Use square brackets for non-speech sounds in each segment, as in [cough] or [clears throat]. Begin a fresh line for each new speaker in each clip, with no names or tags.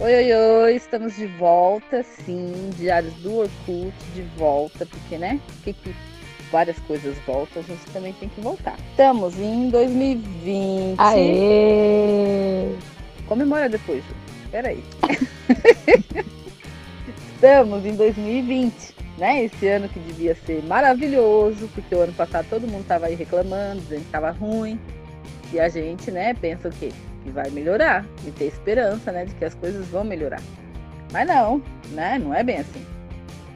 Oi, oi, oi, estamos de volta, sim, Diários do Orkut, de volta, porque, né, que, que várias coisas voltam, a gente também tem que voltar. Estamos em 2020.
Aê!
Comemora depois, Ju. Peraí. [laughs] Estamos em 2020, né, esse ano que devia ser maravilhoso, porque o ano passado todo mundo estava aí reclamando, dizendo que estava ruim, e a gente, né, pensa o quê? Que vai melhorar e ter esperança, né, de que as coisas vão melhorar. Mas não, né? Não é bem assim.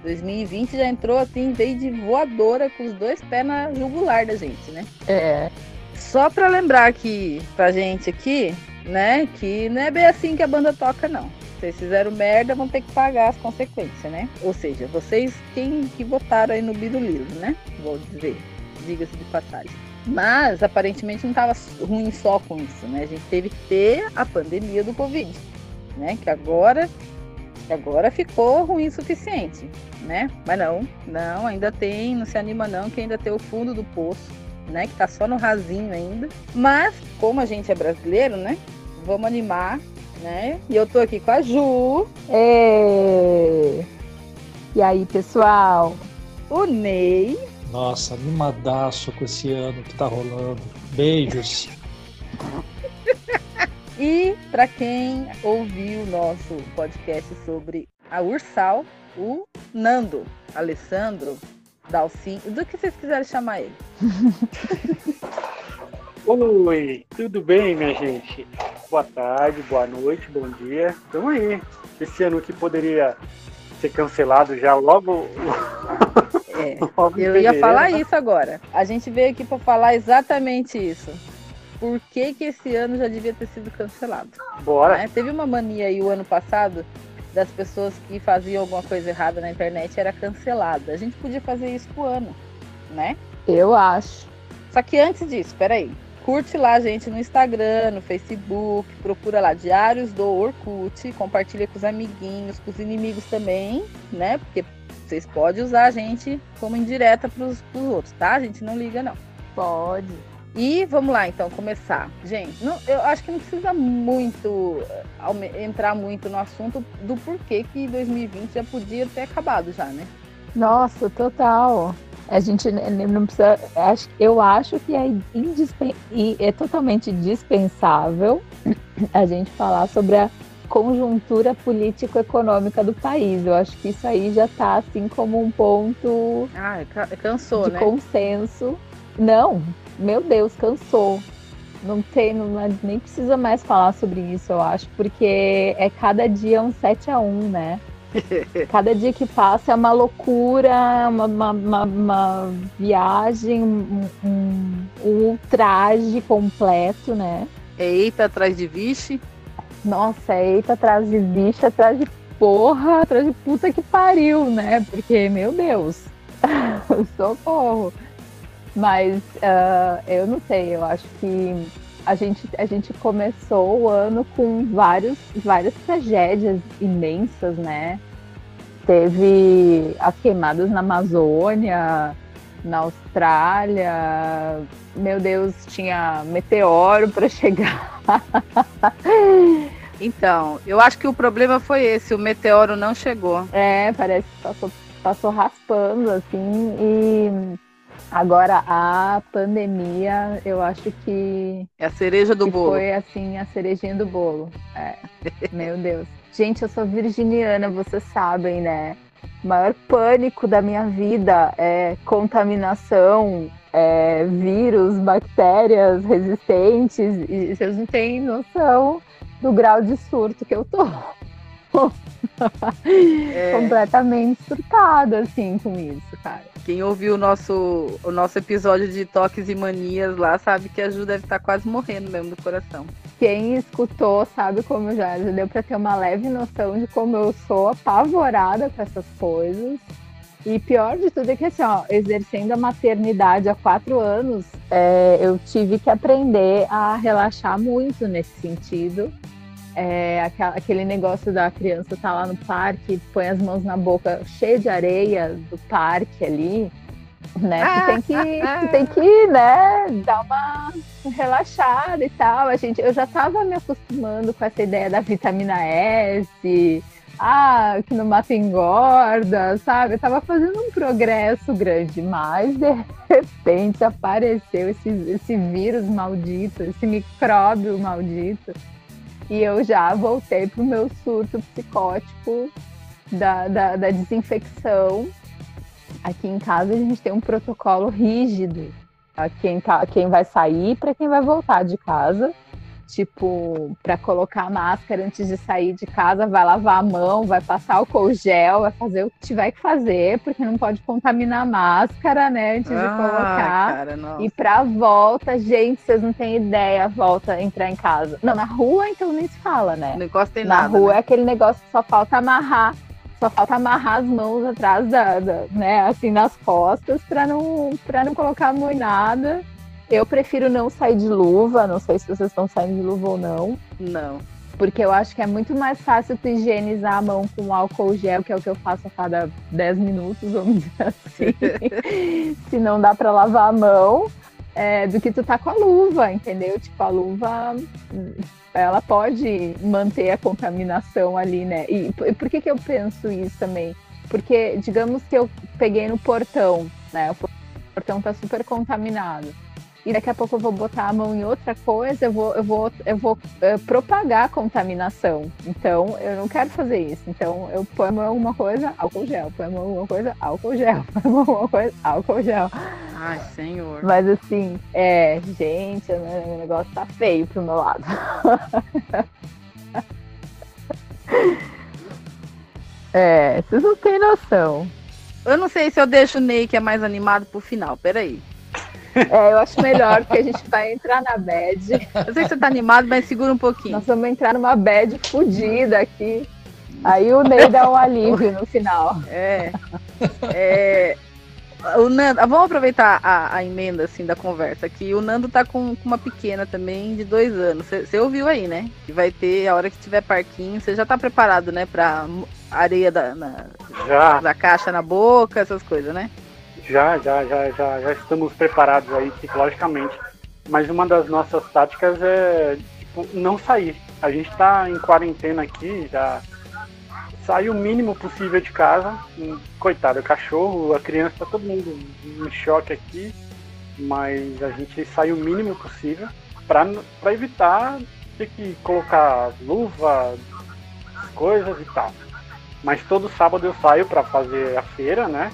2020 já entrou assim, veio de voadora com os dois pés na jugular da gente, né?
É.
Só para lembrar que pra gente aqui, né, que não é bem assim que a banda toca não. Vocês fizeram merda, vão ter que pagar as consequências, né? Ou seja, vocês quem que votaram aí no Biruliro, né? Vou dizer, diga-se de passagem. Mas aparentemente não estava ruim só com isso, né? A gente teve que ter a pandemia do Covid, né? Que agora, agora ficou ruim o suficiente, né? Mas não, não, ainda tem, não se anima não, que ainda tem o fundo do poço, né? Que tá só no rasinho ainda. Mas, como a gente é brasileiro, né? Vamos animar, né? E eu tô aqui com a Ju.
E, e aí, pessoal?
O Ney.
Nossa, animadaço com esse ano que tá rolando. Beijos. [laughs]
e para quem ouviu o nosso podcast sobre a Ursal, o Nando, Alessandro, Dalcin, do que vocês quiserem chamar ele. [laughs]
Oi, tudo bem, minha gente? Boa tarde, boa noite, bom dia. Estamos aí. Esse ano que poderia ser cancelado já logo [laughs]
é, [laughs] eu ia falar isso agora. A gente veio aqui para falar exatamente isso. Por que, que esse ano já devia ter sido cancelado?
Bora.
Né? Teve uma mania aí o ano passado das pessoas que faziam alguma coisa errada na internet era cancelada. A gente podia fazer isso com o ano, né?
Eu acho.
Só que antes disso, peraí. Curte lá a gente no Instagram, no Facebook, procura lá Diários do Orkut, compartilha com os amiguinhos, com os inimigos também, né? Porque vocês podem usar a gente como indireta para os outros, tá? A gente não liga, não.
Pode.
E vamos lá, então, começar. Gente, não, eu acho que não precisa muito eh, entrar muito no assunto do porquê que 2020 já podia ter acabado já, né?
Nossa, total. A gente não precisa. Eu acho que é, indispen, é totalmente dispensável a gente falar sobre a conjuntura político-econômica do país. Eu acho que isso aí já está assim como um ponto
ah, cansou,
de
né?
consenso. Não, meu Deus, cansou. Não tem, não, nem precisa mais falar sobre isso, eu acho, porque é cada dia um 7 a 1 né? [laughs] Cada dia que passa é uma loucura, uma, uma, uma, uma viagem, um, um, um ultraje completo, né?
É eita atrás de vixe.
Nossa, eita atrás de bicho, atrás de porra, atrás de puta que pariu, né? Porque, meu Deus, [laughs] socorro. Mas uh, eu não sei, eu acho que a gente, a gente começou o ano com vários, várias tragédias imensas, né? Teve as queimadas na Amazônia, na Austrália. Meu Deus, tinha meteoro para chegar. [laughs]
Então, eu acho que o problema foi esse, o meteoro não chegou.
É, parece que passou, passou raspando, assim, e agora a pandemia, eu acho que.
É a cereja do bolo.
Foi assim, a cerejinha do bolo. É. Meu Deus. Gente, eu sou virginiana, vocês sabem, né? Maior pânico da minha vida é contaminação, é, vírus, bactérias resistentes, e vocês não têm noção do grau de surto que eu tô. [laughs] É. Completamente surtada, assim, com isso, cara.
Quem ouviu o nosso, o nosso episódio de toques e manias lá sabe que a Ju deve estar tá quase morrendo mesmo do coração.
Quem escutou sabe como já, já deu para ter uma leve noção de como eu sou apavorada com essas coisas. E pior de tudo é que, assim, ó, exercendo a maternidade há quatro anos, é, eu tive que aprender a relaxar muito nesse sentido. É, aquele negócio da criança tá lá no parque, põe as mãos na boca cheia de areia do parque ali. né? Tem que, tem que, né, dar uma relaxada e tal. A gente, eu já tava me acostumando com essa ideia da vitamina S, ah, que no mato engorda, sabe? Eu tava fazendo um progresso grande, mas de repente apareceu esse, esse vírus maldito, esse micróbio maldito, e eu já voltei pro meu surto psicótico da, da, da desinfecção. Aqui em casa a gente tem um protocolo rígido. A quem, tá, quem vai sair para quem vai voltar de casa tipo, para colocar máscara antes de sair de casa, vai lavar a mão, vai passar álcool gel, vai fazer o que tiver que fazer, porque não pode contaminar a máscara, né, antes ah, de colocar. Cara, e pra volta, gente, vocês não têm ideia, a volta entrar em casa. Não, na rua então nem se fala, né?
Não encosta em
na
nada.
Na rua
né?
é aquele negócio que só falta amarrar só falta amarrar as mãos atrás da, da né, assim nas costas para não para não colocar a mão em nada eu prefiro não sair de luva, não sei se vocês estão saindo de luva ou não.
Não.
Porque eu acho que é muito mais fácil tu higienizar a mão com álcool gel, que é o que eu faço a cada 10 minutos, vamos dizer assim. [laughs] se não dá para lavar a mão, é, do que tu tá com a luva, entendeu? Tipo, a luva ela pode manter a contaminação ali, né? E por que, que eu penso isso também? Porque, digamos que eu peguei no portão, né? O portão tá super contaminado e daqui a pouco eu vou botar a mão em outra coisa, eu vou, eu vou, eu vou uh, propagar a contaminação. Então, eu não quero fazer isso. Então, eu ponho a mão em alguma coisa, álcool gel. Ponho a mão em alguma coisa, álcool gel. [laughs] Ponho a mão em alguma coisa, álcool gel.
Ai, senhor.
Mas assim, é, gente, o negócio tá feio pro meu lado. [laughs] é, vocês não têm noção.
Eu não sei se eu deixo o Ney, que é mais animado, pro final. Peraí.
É, eu acho melhor, porque a gente vai entrar na bad.
Eu sei que você tá animado, mas segura um pouquinho.
Nós vamos entrar numa bad fodida aqui. Aí o Ney dá um alívio no final.
É. é o Nando, vamos aproveitar a, a, emenda assim da conversa que o Nando tá com, com uma pequena também de dois anos. Você ouviu aí, né? Que vai ter a hora que tiver parquinho. Você já tá preparado, né? Pra areia da, na, da caixa na boca, essas coisas, né?
Já, já, já, já, já estamos preparados aí psicologicamente. Mas uma das nossas táticas é tipo, não sair. A gente está em quarentena aqui, já sai o mínimo possível de casa. Coitado, o cachorro, a criança, todo mundo em choque aqui. Mas a gente sai o mínimo possível para evitar ter que colocar luva, coisas e tal. Mas todo sábado eu saio para fazer a feira, né?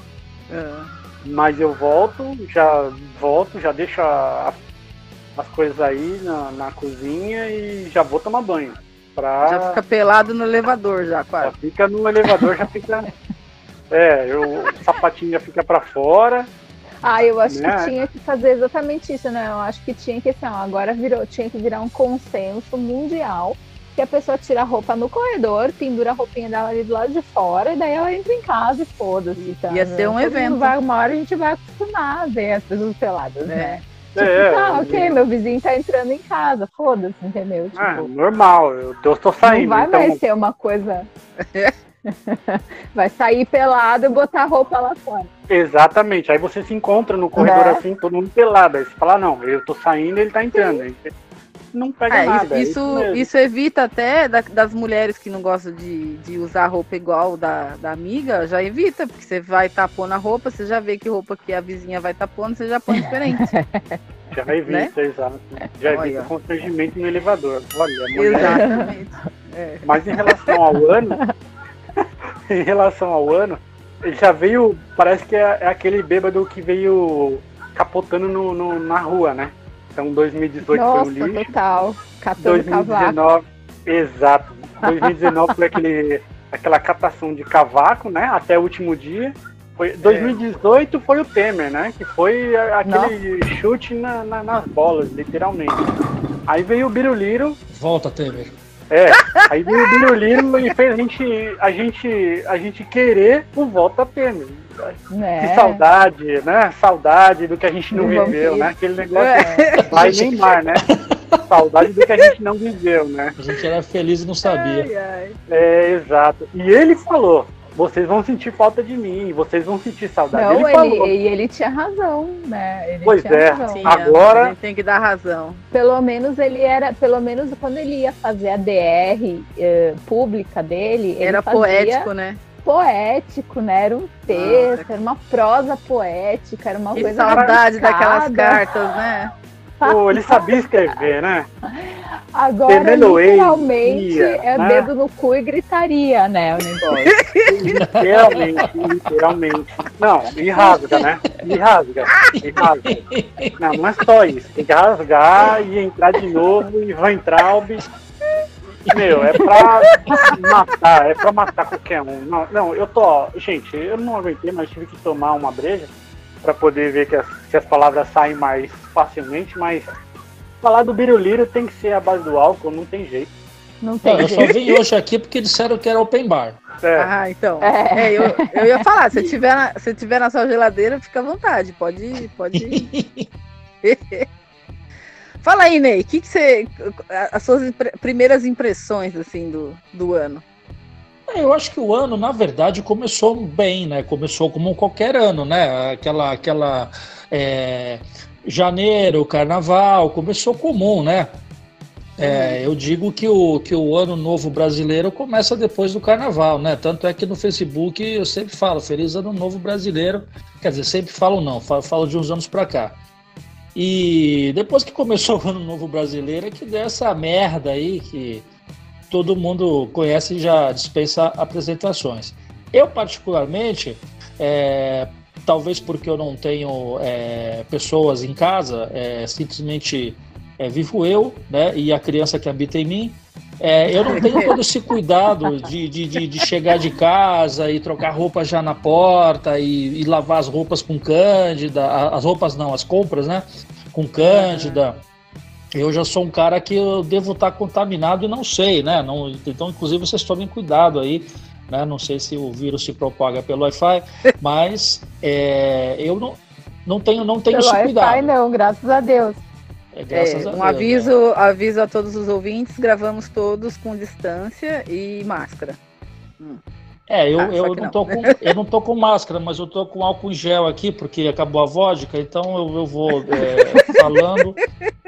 É. Mas eu volto, já volto, já deixo a, a, as coisas aí na, na, cozinha e já vou tomar banho. Pra...
Já fica pelado no elevador já, quase.
Já fica no elevador, já fica. [laughs] É, eu, o sapatinho já fica para fora.
Ah, eu acho né? que tinha que fazer exatamente isso, né? Eu acho que tinha que assim, ó, agora virou, tinha que virar um consenso mundial que a pessoa tira a roupa no corredor, pendura a roupinha dela ali do lado de fora, e daí ela entra em casa e foda-se. Tá?
Ia ser um evento.
Vai, uma hora a gente vai acostumar a ver as pessoas peladas, é. né? Tipo, é, tá, ok, é. meu vizinho tá entrando em casa, foda-se, entendeu?
Ah, tipo, ah, normal, eu tô, tô saindo.
Não vai
então...
mais ser uma coisa. [laughs] vai sair pelado e botar a roupa lá fora.
Exatamente, aí você se encontra no corredor é. assim, todo mundo pelado. Aí você fala, não, eu tô saindo ele tá entrando. Aí não pega é, nada.
Isso, é isso, isso, evita até da, das mulheres que não gostam de, de usar roupa igual da, da amiga, já evita, porque você vai tapando a roupa, você já vê que roupa que a vizinha vai tapando, você já põe diferente. [laughs]
já evita, né? exato. Já Olha. evita constrangimento no elevador. Olha,
mulher. Exatamente. [laughs]
É. Mas em relação ao ano, [laughs] em relação ao ano, ele já veio, parece que é, é aquele bêbado que veio capotando no, no, na rua, né? Então 2018
Nossa,
foi um lixo.
total. Catando
2019, cavaco. exato. 2019 foi aquele, aquela catação de cavaco, né? Até o último dia. Foi, 2018 é. foi o Temer, né? Que foi aquele Nossa. chute na, na, nas bolas, literalmente. Aí veio o Biruliro.
Volta, Temer.
É, aí veio o Biruliro e fez a gente, a gente, a gente querer o volta Temer. É. Que saudade, né? Saudade do que a gente não viveu, né? Aquele negócio é. vai Neymar, né? [laughs] Saudade do que a gente não viveu, né?
A gente era feliz e não sabia.
Ai, ai. É, exato. E ele falou, vocês vão sentir falta de mim, vocês vão sentir saudade.
Não,
ele,
ele,
falou.
e ele tinha razão, né? Ele
Pois
tinha
é.
razão.
Tinha,
Agora-
gente tem que dar razão.
Pelo menos ele era, pelo menos quando ele ia fazer a DR eh, pública dele, ele
Era
fazia
poético, né?
Poético, né? Era um texto, era uma prosa poética, era uma
Que
coisa
saudade daquelas cartas, né?
Pô, ele sabia escrever, né?
Agora, literalmente,
ia,
é
né?
dedo no cu e gritaria, né? O negócio. [laughs]
Literalmente, literalmente. Não, e rasga, né? E rasga, e rasga. Não, não é só isso. Tem que rasgar e entrar de novo e vai entrar o bicho. Meu, é pra matar, é pra matar qualquer um. Não, não, eu tô. Gente, eu não aguentei, mas tive que tomar uma breja pra poder ver que as, que as palavras saem mais facilmente, mas falar do biruliro tem que ser a base do álcool, não tem jeito.
Não tem
eu só vim hoje aqui porque disseram que era open bar.
É,
Ah, então.
É.
É, eu, eu ia falar, se tiver, na, se tiver na sua geladeira, fica à vontade. Pode. pode... [laughs] Fala aí, Ney, que que você. As suas primeiras impressões assim do, do ano.
É, Eu acho que o ano, na verdade, começou bem, né? Começou como qualquer ano, né? Aquela, aquela é, janeiro, carnaval, começou comum, né? É, eu digo que o, que o ano novo brasileiro começa depois do carnaval, né? Tanto é que no Facebook eu sempre falo Feliz Ano Novo Brasileiro. Quer dizer, sempre falo não, falo, falo de uns anos pra cá. E depois que começou [laughs] o Ano Novo Brasileiro é que deu essa merda aí que todo mundo conhece e já dispensa apresentações. Eu, particularmente, é, talvez porque eu não tenho é, pessoas em casa, é, simplesmente é, vivo eu né, e a criança que habita em mim. É, eu não tenho todo esse cuidado de, de, de, de chegar de casa e trocar roupa já na porta e, e lavar as roupas com cândida, as roupas não, as compras, né? Com cândida. Eu já sou um cara que eu devo estar contaminado e não sei, né? Não, então, inclusive, vocês tomem cuidado aí, né? Não sei se o vírus se propaga pelo Wi-Fi, mas é, eu não, não tenho, não tenho
Pelo
esse
Wi-Fi
cuidado.
não, graças a Deus.
É,
É,
a
um
Deus,
aviso, aviso a todos os ouvintes, gravamos todos com distância e máscara.
É, eu,
Ah,
eu, não
não.
tô com, [laughs] eu não tô com máscara, mas eu tô com álcool em gel aqui, porque acabou a vodka, então eu, eu vou é, [laughs] falando,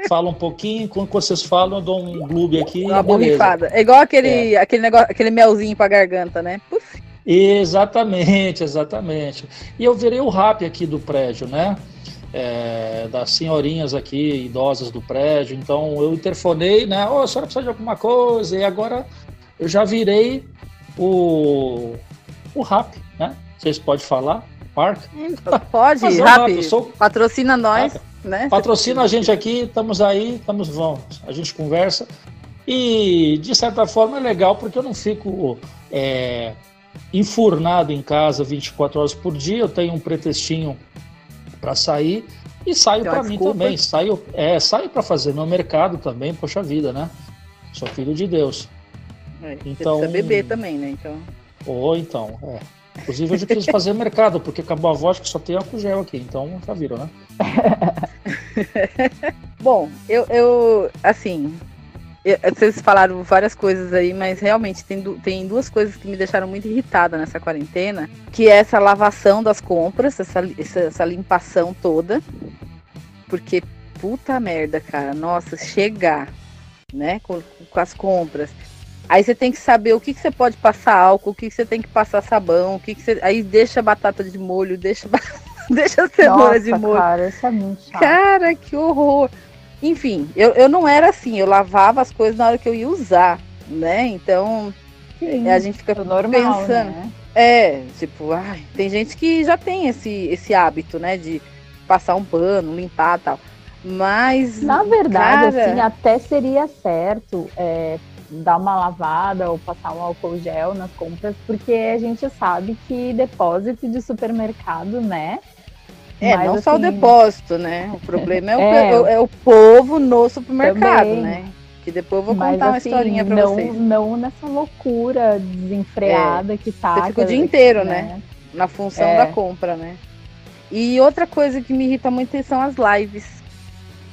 falo um pouquinho, enquanto vocês falam, eu dou um gloob aqui
Uma borrifada. É igual aquele, aquele negócio, aquele melzinho pra garganta, né? Puf.
Exatamente, exatamente. E eu virei o rap aqui do prédio, né? É, das senhorinhas aqui, idosas do prédio. Então eu interfonei, né? Ô, a senhora precisa de alguma coisa? E agora eu já virei o, o rap, né? Vocês podem falar? Marca?
Pode,
Mas
Rap,
rap, sou
patrocina nós, né?
Patrocina a gente aqui, estamos aí, estamos vamos, a gente conversa. E de certa forma é legal porque eu não fico é, enfurnado em casa 24 horas por dia, eu tenho um pretextinho para sair e saio para mim também, saio, é, saio para fazer meu mercado também, poxa vida, né? Sou filho de Deus.
É, você
Então-
precisa beber também, né? Então.
Ou então, é. Inclusive hoje eu preciso fazer mercado, porque acabou a vodka, só tem álcool gel aqui, então já viram, né? [laughs]
Bom, eu, eu assim, vocês falaram várias coisas aí, mas realmente tem, du- tem duas coisas que me deixaram muito irritada nessa quarentena, que é essa lavação das compras, essa, essa, essa limpação toda, porque puta merda, cara, nossa, chegar, né, com, com as compras. Aí você tem que saber o que, que você pode passar álcool, o que, que você tem que passar sabão, o que, que você. Aí deixa a batata de molho, deixa, [laughs] deixa a cenoura
Nossa,
de molho.
cara, isso é muito chato.
Cara, que horror! Enfim, eu, eu não era assim, eu lavava as coisas na hora que eu ia usar, né? Então,
Sim,
a gente fica
é normal,
pensando.
né?
É, tipo, ai, tem gente que já tem esse, esse hábito, né? De passar um pano, limpar e tal. Mas.
Na verdade,
cara,
assim, até seria certo é, dar uma lavada ou passar um álcool gel nas compras, porque a gente sabe que depósito de supermercado, né?
É,
Mas,
não só o
assim,
depósito, né? O problema é o, [laughs]
É.
é o- é o povo no supermercado,
Também.
né? Que depois eu vou
Mas,
contar uma
assim,
historinha pra
não,
vocês.
Não nessa loucura desenfreada que tá.
Você fica o
que-
dia inteiro, né? Na função
É.
da compra, né? E outra coisa que me irrita muito são as lives.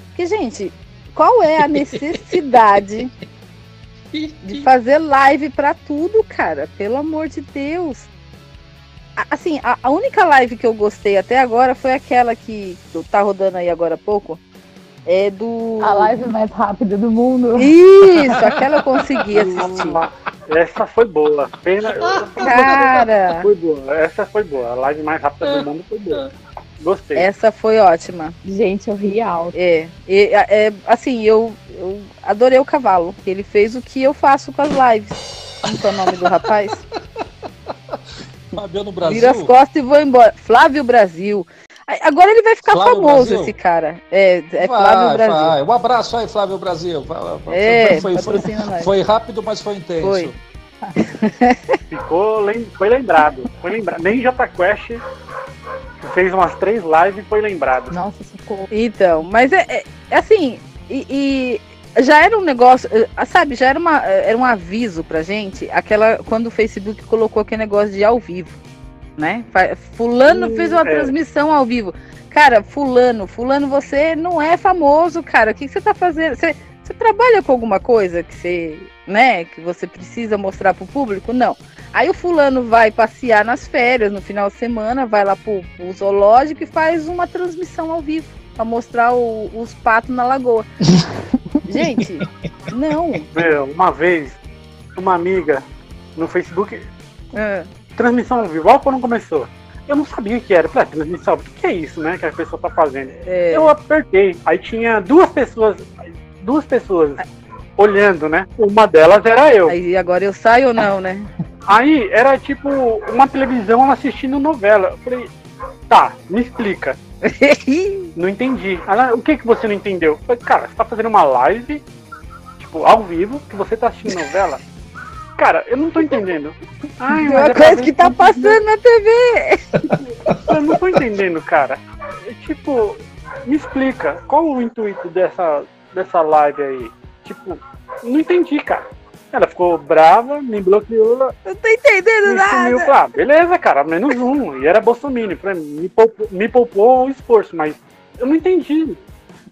Porque, gente, qual é a necessidade [laughs] de fazer live pra tudo, cara? Pelo amor de Deus. Assim, a, a, única live que eu gostei até agora foi aquela que tá rodando aí agora há pouco. É do.
A live mais rápida do mundo.
Isso, aquela eu consegui assistir.
Essa foi boa. Pena.
Cara.
Foi boa. Essa foi boa. A live mais rápida do mundo foi boa. Gostei.
Essa foi ótima.
Gente, eu ri alto.
É, é, é assim, eu, eu adorei o cavalo. Ele fez o que eu faço com as lives. Como é o nome do rapaz?
Fabiano Brasil.
Vira as costas e vou embora. Flávio Brasil. Agora ele vai ficar Flávio famoso, Brasil? esse cara. É, é vai, Flávio Brasil. Vai.
Um abraço aí, Flávio Brasil.
É,
foi, foi, foi, foi rápido, mas foi intenso. Foi.
Ficou, foi lembrado. Foi lembrado. Nem J Quest fez umas três lives e foi lembrado.
Nossa, ficou.
Então, mas é, é, é assim, e, e, já era um negócio, eh, sabe, já era, uma, eh, era um aviso pra gente, aquela, quando o Facebook colocou aquele negócio de ao vivo, né? Fulano hum, fez uma é. transmissão ao vivo. Cara, fulano, fulano, você não é famoso, cara. O que, que você tá fazendo? Você, você trabalha com alguma coisa que você, né, que você precisa mostrar pro público? Não. Aí o fulano vai passear nas férias, no final de semana, vai lá pro, pro zoológico e faz uma transmissão ao vivo para mostrar o, os patos na lagoa. [laughs] Gente, não.
Meu, uma vez, uma amiga no Facebook, é. transmissão ao vivo, quando começou. Eu não sabia o que era. Falei, ah, transmissão, o que é isso, né? Que a pessoa tá fazendo. É. Eu apertei. Aí tinha duas pessoas duas pessoas olhando, né? Uma delas era eu.
Aí agora eu saio ou não, né?
Aí era tipo uma televisão assistindo novela. Eu falei, tá, me explica. [laughs] não entendi. Ela, o que que você não entendeu? Eu falei, cara, você tá fazendo uma live, tipo, ao vivo, que você tá assistindo novela? Cara, eu não tô entendendo.
Ai, uma é coisa que tá passando na TV.
Eu não tô entendendo, cara. Tipo, me explica, qual o intuito dessa, dessa live aí? Tipo, não entendi, cara. Ela ficou brava, me bloqueou.
Não tô entendendo me nada. Sumiu.
Ah, beleza, cara, menos um. E era Bolsonaro. Me poupou, me poupou o esforço, mas eu não entendi.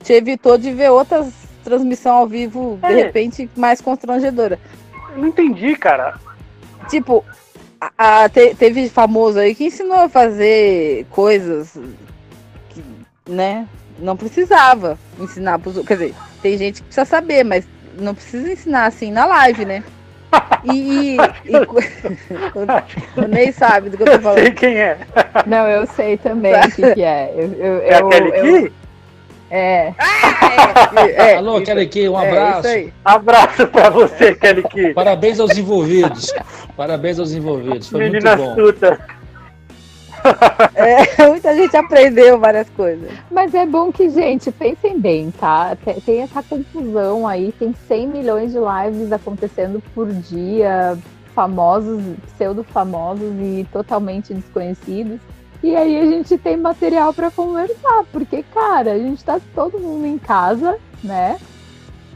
Te evitou de ver outras transmissões ao vivo, é. de repente, mais constrangedora.
Eu não entendi, cara.
Tipo, a, a, te, teve famoso aí que ensinou a fazer coisas que, né? Não precisava ensinar pros Quer dizer, tem gente que precisa saber, mas não precisa ensinar assim na live, né? E, e, e [laughs] o [laughs] Ney sabe do que eu tô falando.
Eu sei quem é.
Não, eu sei também o que, que, é. Eu, eu,
é eu, aquele
eu, É.
Ah, é, é. [laughs] Alô, Kelly Ki, um é, abraço.
É, abraço pra você, Kelly Ki.
Parabéns aos envolvidos. Parabéns aos envolvidos. Foi Menina muito bom. Suta. [laughs]
É, muita gente aprendeu várias coisas.
Mas é bom que, gente, pensem bem, tá? Tem essa confusão aí, tem 100 milhões de lives acontecendo por dia, famosos, pseudo-famosos e totalmente desconhecidos. E aí a gente tem material para conversar, porque, cara, a gente tá todo mundo em casa, né?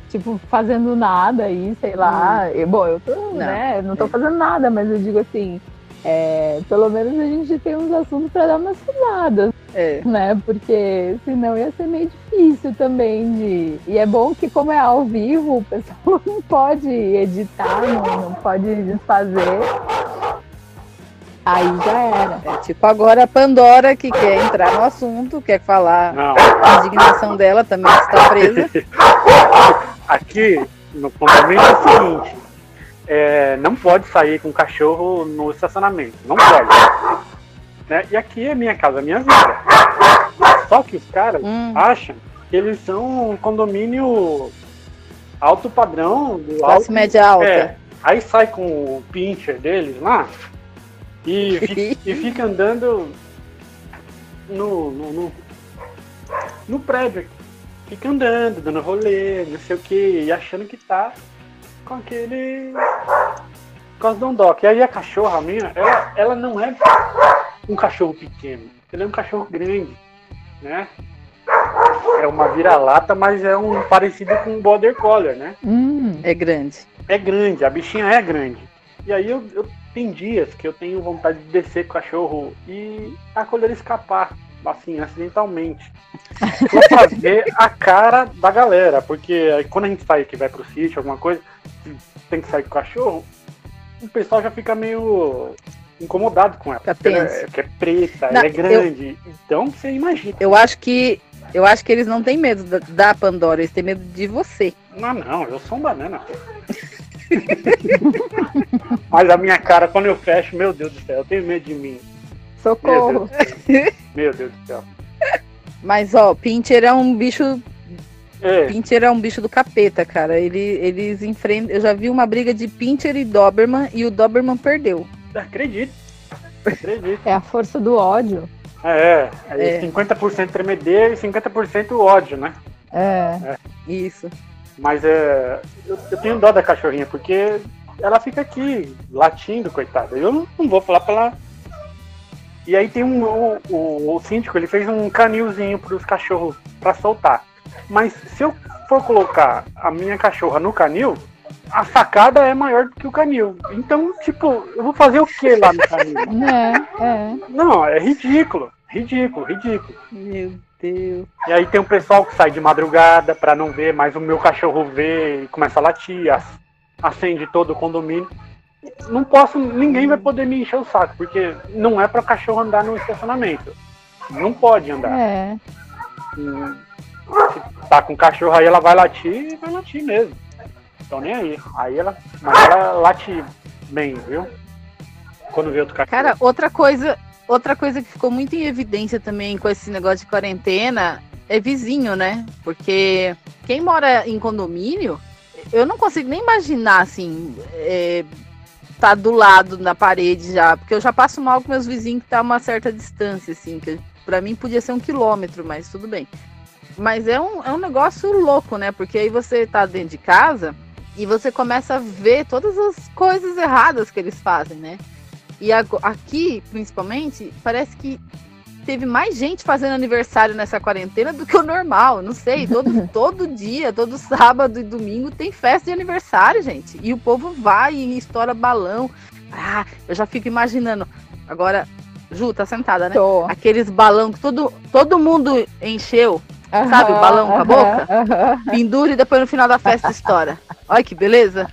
Tipo, fazendo nada aí, sei lá. Hum. bom, eu tô, não. né? Não tô fazendo nada, mas eu digo assim, é, pelo menos a gente tem uns assuntos para dar umas risadas. É. Né? Porque senão ia ser meio difícil também de. E é bom que, como é ao vivo, o pessoal [laughs] não pode editar, não, não pode desfazer. Aí já era.
É tipo agora a Pandora que quer entrar no assunto, quer falar não. a indignação dela também está presa. [laughs]
Aqui no condomínio é o seguinte, é, não pode sair com cachorro no estacionamento. Não pode. Né? E aqui é minha casa, minha vida. Só que os caras hum. acham que eles são um condomínio alto padrão.
Do Classe alto, média alta. É,
aí sai com o pincher deles lá e, fica, [laughs] e fica andando no, no, no, no prédio. Fica andando, dando rolê, não sei o que, e achando que tá com aquele. com as Dondoc. E aí a cachorra minha, ela, ela não é um cachorro pequeno, ela é um cachorro grande, né? É uma vira-lata, mas é um parecido com um border collie, né?
Hum, é grande.
É grande, a bichinha é grande. E aí eu, eu tem dias que eu tenho vontade de descer com o cachorro e acolher escapar assim, acidentalmente. [laughs] Pra fazer a cara da galera, porque quando a gente sai que vai pro sítio, alguma coisa, tem que sair com o cachorro, o pessoal já fica meio incomodado com ela. Porque ela é, que é preta,
Não,
ela é grande. Então você imagina.
Eu acho que. Eu acho que eles não têm medo da, da Pandora, eles têm medo de você.
Não, não, eu sou um banana. [laughs] Mas a minha cara, quando eu fecho, meu Deus do céu, eu tenho medo de mim. Meu
Socorro.
Deus. Meu Deus do céu.
Mas, ó, Pincher é um bicho.
É,
Pincher é um bicho do capeta, cara. Ele, eles enfrentam. Eu já vi uma briga de Pincher e Doberman e o Doberman perdeu.
acredito. Acredito.
É a força do ódio.
É, é,
É.
50% tremedeira e 50% ódio, né?
É.
Isso.
Mas é, eu, eu tenho dó da cachorrinha, porque ela fica aqui latindo, coitada. Eu não, não vou falar pra ela. E aí tem um. O, o, o síndico, ele fez um canilzinho pros cachorros pra soltar. Mas se eu for colocar a minha cachorra no canil, a sacada é maior do que o canil. Então, tipo, eu vou fazer o que lá no canil? [laughs]
É, é.
Não, é ridículo. Ridículo, ridículo.
Meu Deus.
E aí tem um pessoal que sai de madrugada pra não ver, mas o meu cachorro vê e começa a latir, ac- acende todo o condomínio. Não posso, ninguém vai poder me encher o saco, porque não é pra cachorro andar no estacionamento. Não pode andar.
É.
Hum, Se tá com cachorro aí, ela vai latir e vai latir mesmo. Então nem aí. Aí ela. Mas ela late bem, viu? Quando vê outro cachorro.
Cara, outra coisa, outra coisa que ficou muito em evidência também com esse negócio de quarentena é vizinho, né? Porque quem mora em condomínio, eu não consigo nem imaginar assim, é, tá do lado na parede já, porque eu já passo mal com meus vizinhos que tá a uma certa distância, assim, que pra mim podia ser um quilômetro, mas tudo bem. Mas é um, é um negócio louco, né? Porque aí você tá dentro de casa e você começa a ver todas as coisas erradas que eles fazem, né? E aqui, principalmente, parece que teve mais gente fazendo aniversário nessa quarentena do que o normal. Não sei, todo, [laughs] todo dia, todo sábado e domingo tem festa de aniversário, gente. E o povo vai e estoura balão. Ah, eu já fico imaginando. Agora, Ju, tá sentada, né?
Tô.
Aqueles balão que todo, todo mundo encheu, Sabe, o balão com a boca? pendura e depois no final da festa estoura. Olha que beleza.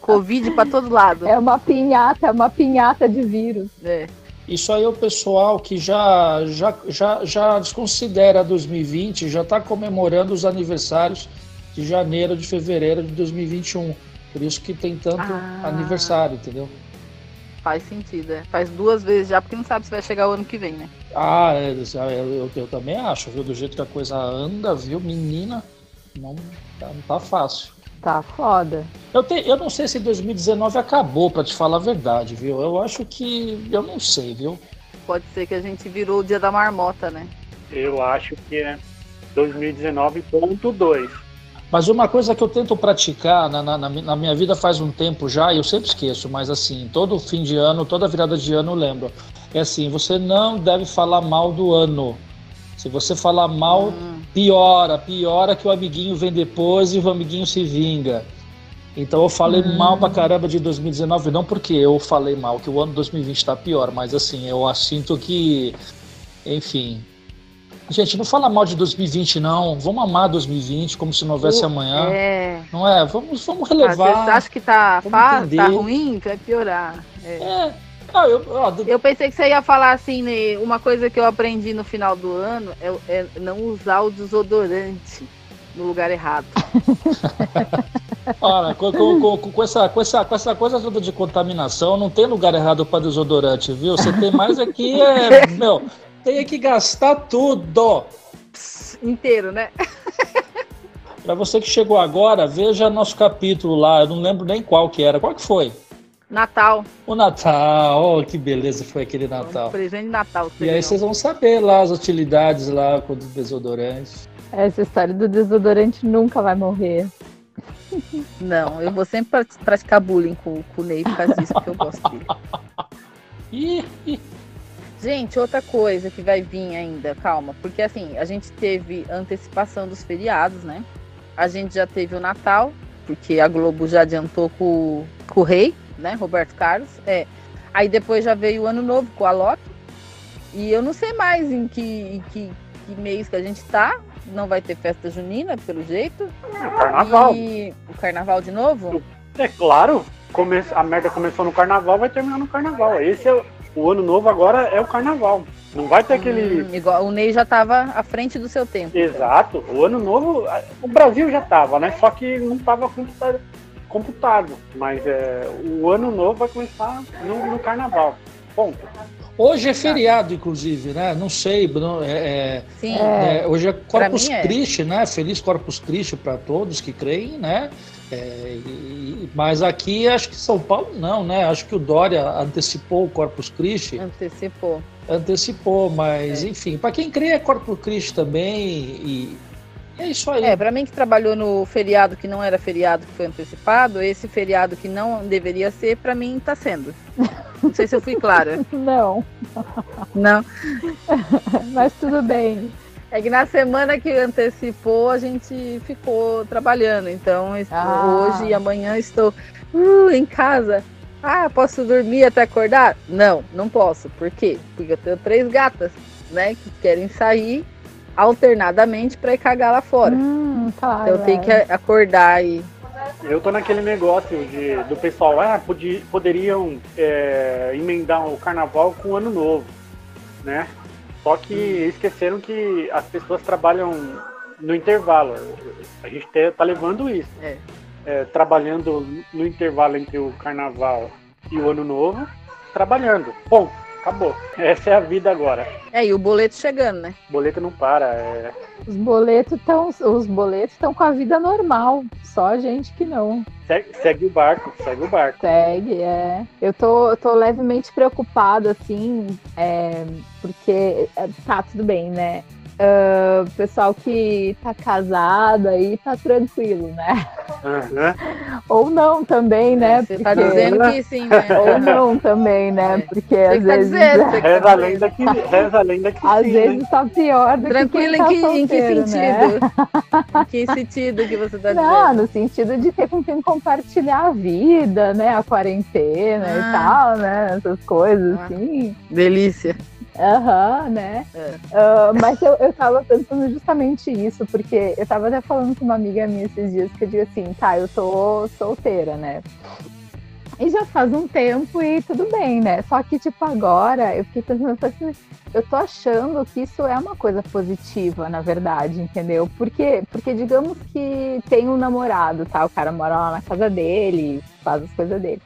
Covid pra todo lado.
É uma pinhata, é uma pinhata de vírus.
É.
Isso aí é o pessoal que já, já, já, já desconsidera 2020, já está comemorando os aniversários de janeiro, de fevereiro de 2021. Por isso que tem tanto
Ah.
aniversário, entendeu?
Faz sentido, é. Faz duas vezes já, porque não sabe se vai chegar o ano que vem, né?
Ah, é, eu, eu, eu também acho, viu? Do jeito que a coisa anda, viu, menina, não não tá fácil.
Tá foda.
Eu, te, eu não sei se 2019 acabou, pra te falar a verdade, viu? Eu acho que. Eu não sei, viu?
Pode ser que a gente virou o dia da marmota, né?
Eu acho que é 2019.2.
Mas uma coisa que eu tento praticar na, na, na minha vida faz um tempo já, e eu sempre esqueço, mas assim, todo fim de ano, toda virada de ano eu lembro. É assim, você não deve falar mal do ano. Se você falar mal,
Hum,
piora, piora que o amiguinho vem depois e o amiguinho se vinga. Então eu falei
Hum.
mal pra caramba de 2019, não porque eu falei mal, que o ano 2020 tá pior, mas assim, eu sinto que, enfim. Gente, não fala mal de 2020, não. Vamos amar 2020 como se não houvesse
O-
amanhã.
É.
Não é? Vamos, vamos
Às vezes
relevar.
acha que tá,
entender.
tá ruim, vai piorar. É.
É. Ah, eu, ó, do-
Eu pensei que você ia falar assim, né? Uma coisa que eu aprendi no final do ano é, é não usar o desodorante no lugar errado.
Olha, com, com- com- com essa, com, essa, com essa coisa toda de contaminação, não tem lugar errado para desodorante, viu? Você tem mais aqui, é, [laughs] meu, tem que gastar tudo.
Pss, inteiro, né?
Para você que chegou agora, veja nosso capítulo lá, eu não lembro nem qual que era. Qual que foi?
Natal.
O Natal, oh, que beleza foi aquele
Um
Natal.
presente de Natal.
E aí vocês vão saber lá as utilidades lá com o desodorante.
Essa história do desodorante nunca vai morrer.
Não, eu vou sempre pra- praticar bullying com, com o Ney por causa disso, porque eu gosto dele. [laughs] Gente, outra coisa que vai vir ainda, calma, porque assim, a gente teve antecipação dos feriados, né? A gente já teve o Natal, porque a Globo já adiantou com, com o rei, né? Roberto Carlos. É. Aí depois já veio o Ano Novo com a Loki. E eu não sei mais em que, em que, que mês que a gente tá. Não vai ter festa junina, pelo jeito.
Carnaval.
E o carnaval de novo?
É claro. come, a merda começou no carnaval, vai terminar no carnaval. Esse é o ano novo agora é o carnaval. Não vai ter aquele.
Hum, igual, o Ney já estava à frente do seu tempo.
Exato. O ano novo, o Brasil já estava, né? Só que não estava computado, computado. Mas é, o ano novo vai começar no, no carnaval. Ponto.
Hoje é feriado, inclusive, né? Não sei, Bruno. É, é
Sim.
é, hoje é Corpus
é.
Christi, né? Feliz Corpus Christi para todos que creem, né? É, e- mas aqui acho que São Paulo não, né? Acho que o Dória antecipou o Corpus Christi,
Antecipou.
antecipou, mas enfim, para quem crê é Corpus Christi também e é isso aí.
É, pra mim que trabalhou no feriado que não era feriado que foi antecipado, esse feriado que não deveria ser, pra mim tá sendo. Não sei se eu fui clara. [laughs]
Não,
Não. [laughs]
mas tudo bem.
É que na semana que antecipou, a gente ficou trabalhando. Então,
Ah.
hoje e amanhã estou uh, em casa. Ah, posso dormir até acordar? Não, não posso. Por quê? Porque eu tenho três gatas, né? Que querem sair alternadamente para ir cagar lá fora.
Hum, claro.
Então eu tenho que
é.
acordar e.
Eu tô naquele negócio de, do pessoal, ah, podi- poderiam é, emendar o carnaval com o ano novo, né? Só que esqueceram que as pessoas trabalham no intervalo. A gente te- tá levando isso.
É.
É, trabalhando no intervalo entre o carnaval e o ano novo, trabalhando. Bom, acabou. [laughs] Essa é a vida agora.
É, e o boleto chegando, né?
O boleto não para. é-
Os boletos estão os boletos estão com a vida normal, só a gente que não.
segue, segue o barco, segue o barco.
Segue, é. Eu tô, eu tô levemente preocupada, assim, é, porque é, tá tudo bem, né? O pessoal que tá casado aí tá tranquilo, né?
Aham.
Ou não também, né?
Você tá
Porque-
dizendo que sim, né? [laughs]
Ou não também, né?
É.
Porque
Você
às
que tá
vezes.
dizendo, você que
Reza
tá
a
dizendo.
lenda que, reza a lenda que
Às
sim, né?
vezes tá pior do
Tranquilo
que
em
quem tá
que, em que
né?
sentido? [laughs] Em que sentido que você tá
Não,
dizendo?
no sentido de ter com quem compartilhar a vida, né? A quarentena e
Ah.
tal, né? Essas coisas,
Ah.
assim.
Delícia.
Aham, né?
É.
Ah, mas eu, eu tava pensando justamente isso, porque eu tava até falando com uma amiga minha esses dias que eu digo assim, tá, eu tô solteira, né? E já faz um tempo e tudo bem, né? Só que, tipo, agora eu fiquei pensando, assim, eu tô achando que isso é uma coisa positiva, na verdade, entendeu? Porque, porque digamos que tem um namorado, tá? O cara mora lá na casa dele, faz as coisas dele.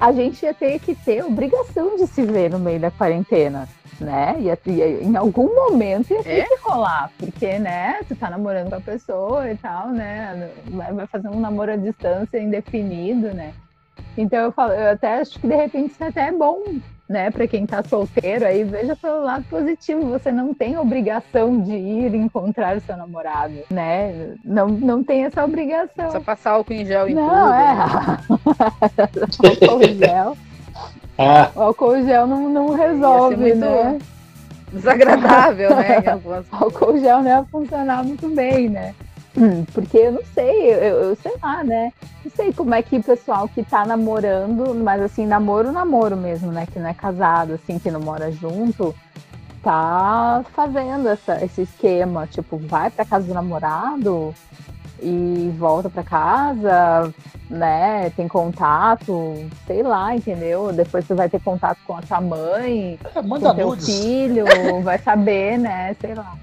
A gente ia ter que ter obrigação de se ver no meio da quarentena, né? Ia, ia- em algum momento ia ter
É?
que rolar, porque, né? Tu tá namorando com a pessoa e tal, né? Vai, vai fazer um namoro à distância indefinido, né? Então eu falo, eu até acho que de repente isso até é bom, né? Pra quem tá solteiro aí, veja pelo lado positivo, você não tem obrigação de ir encontrar seu namorado, né? Não, não tem essa obrigação.
Só passar álcool em gel em
Não,
tudo.
é.
né? [laughs]
álcool gel.
Ah,
O álcool gel não, não resolve,
muito-
né?
Desagradável, né? [laughs]
O álcool gel não ia funcionar muito bem, né? Hum, Porque eu não sei, eu, eu sei lá, né? Não sei como é que o pessoal que tá namorando, mas assim, namoro, namoro mesmo, né? Que não é casado, assim, que não mora junto, tá fazendo essa, esse esquema. Tipo, vai pra casa do namorado e volta pra casa, né? Tem contato, sei lá, entendeu? Depois você vai ter contato com a tua mãe,
é, manda
com teu
nudes.
filho, [laughs] vai saber, né? Sei lá.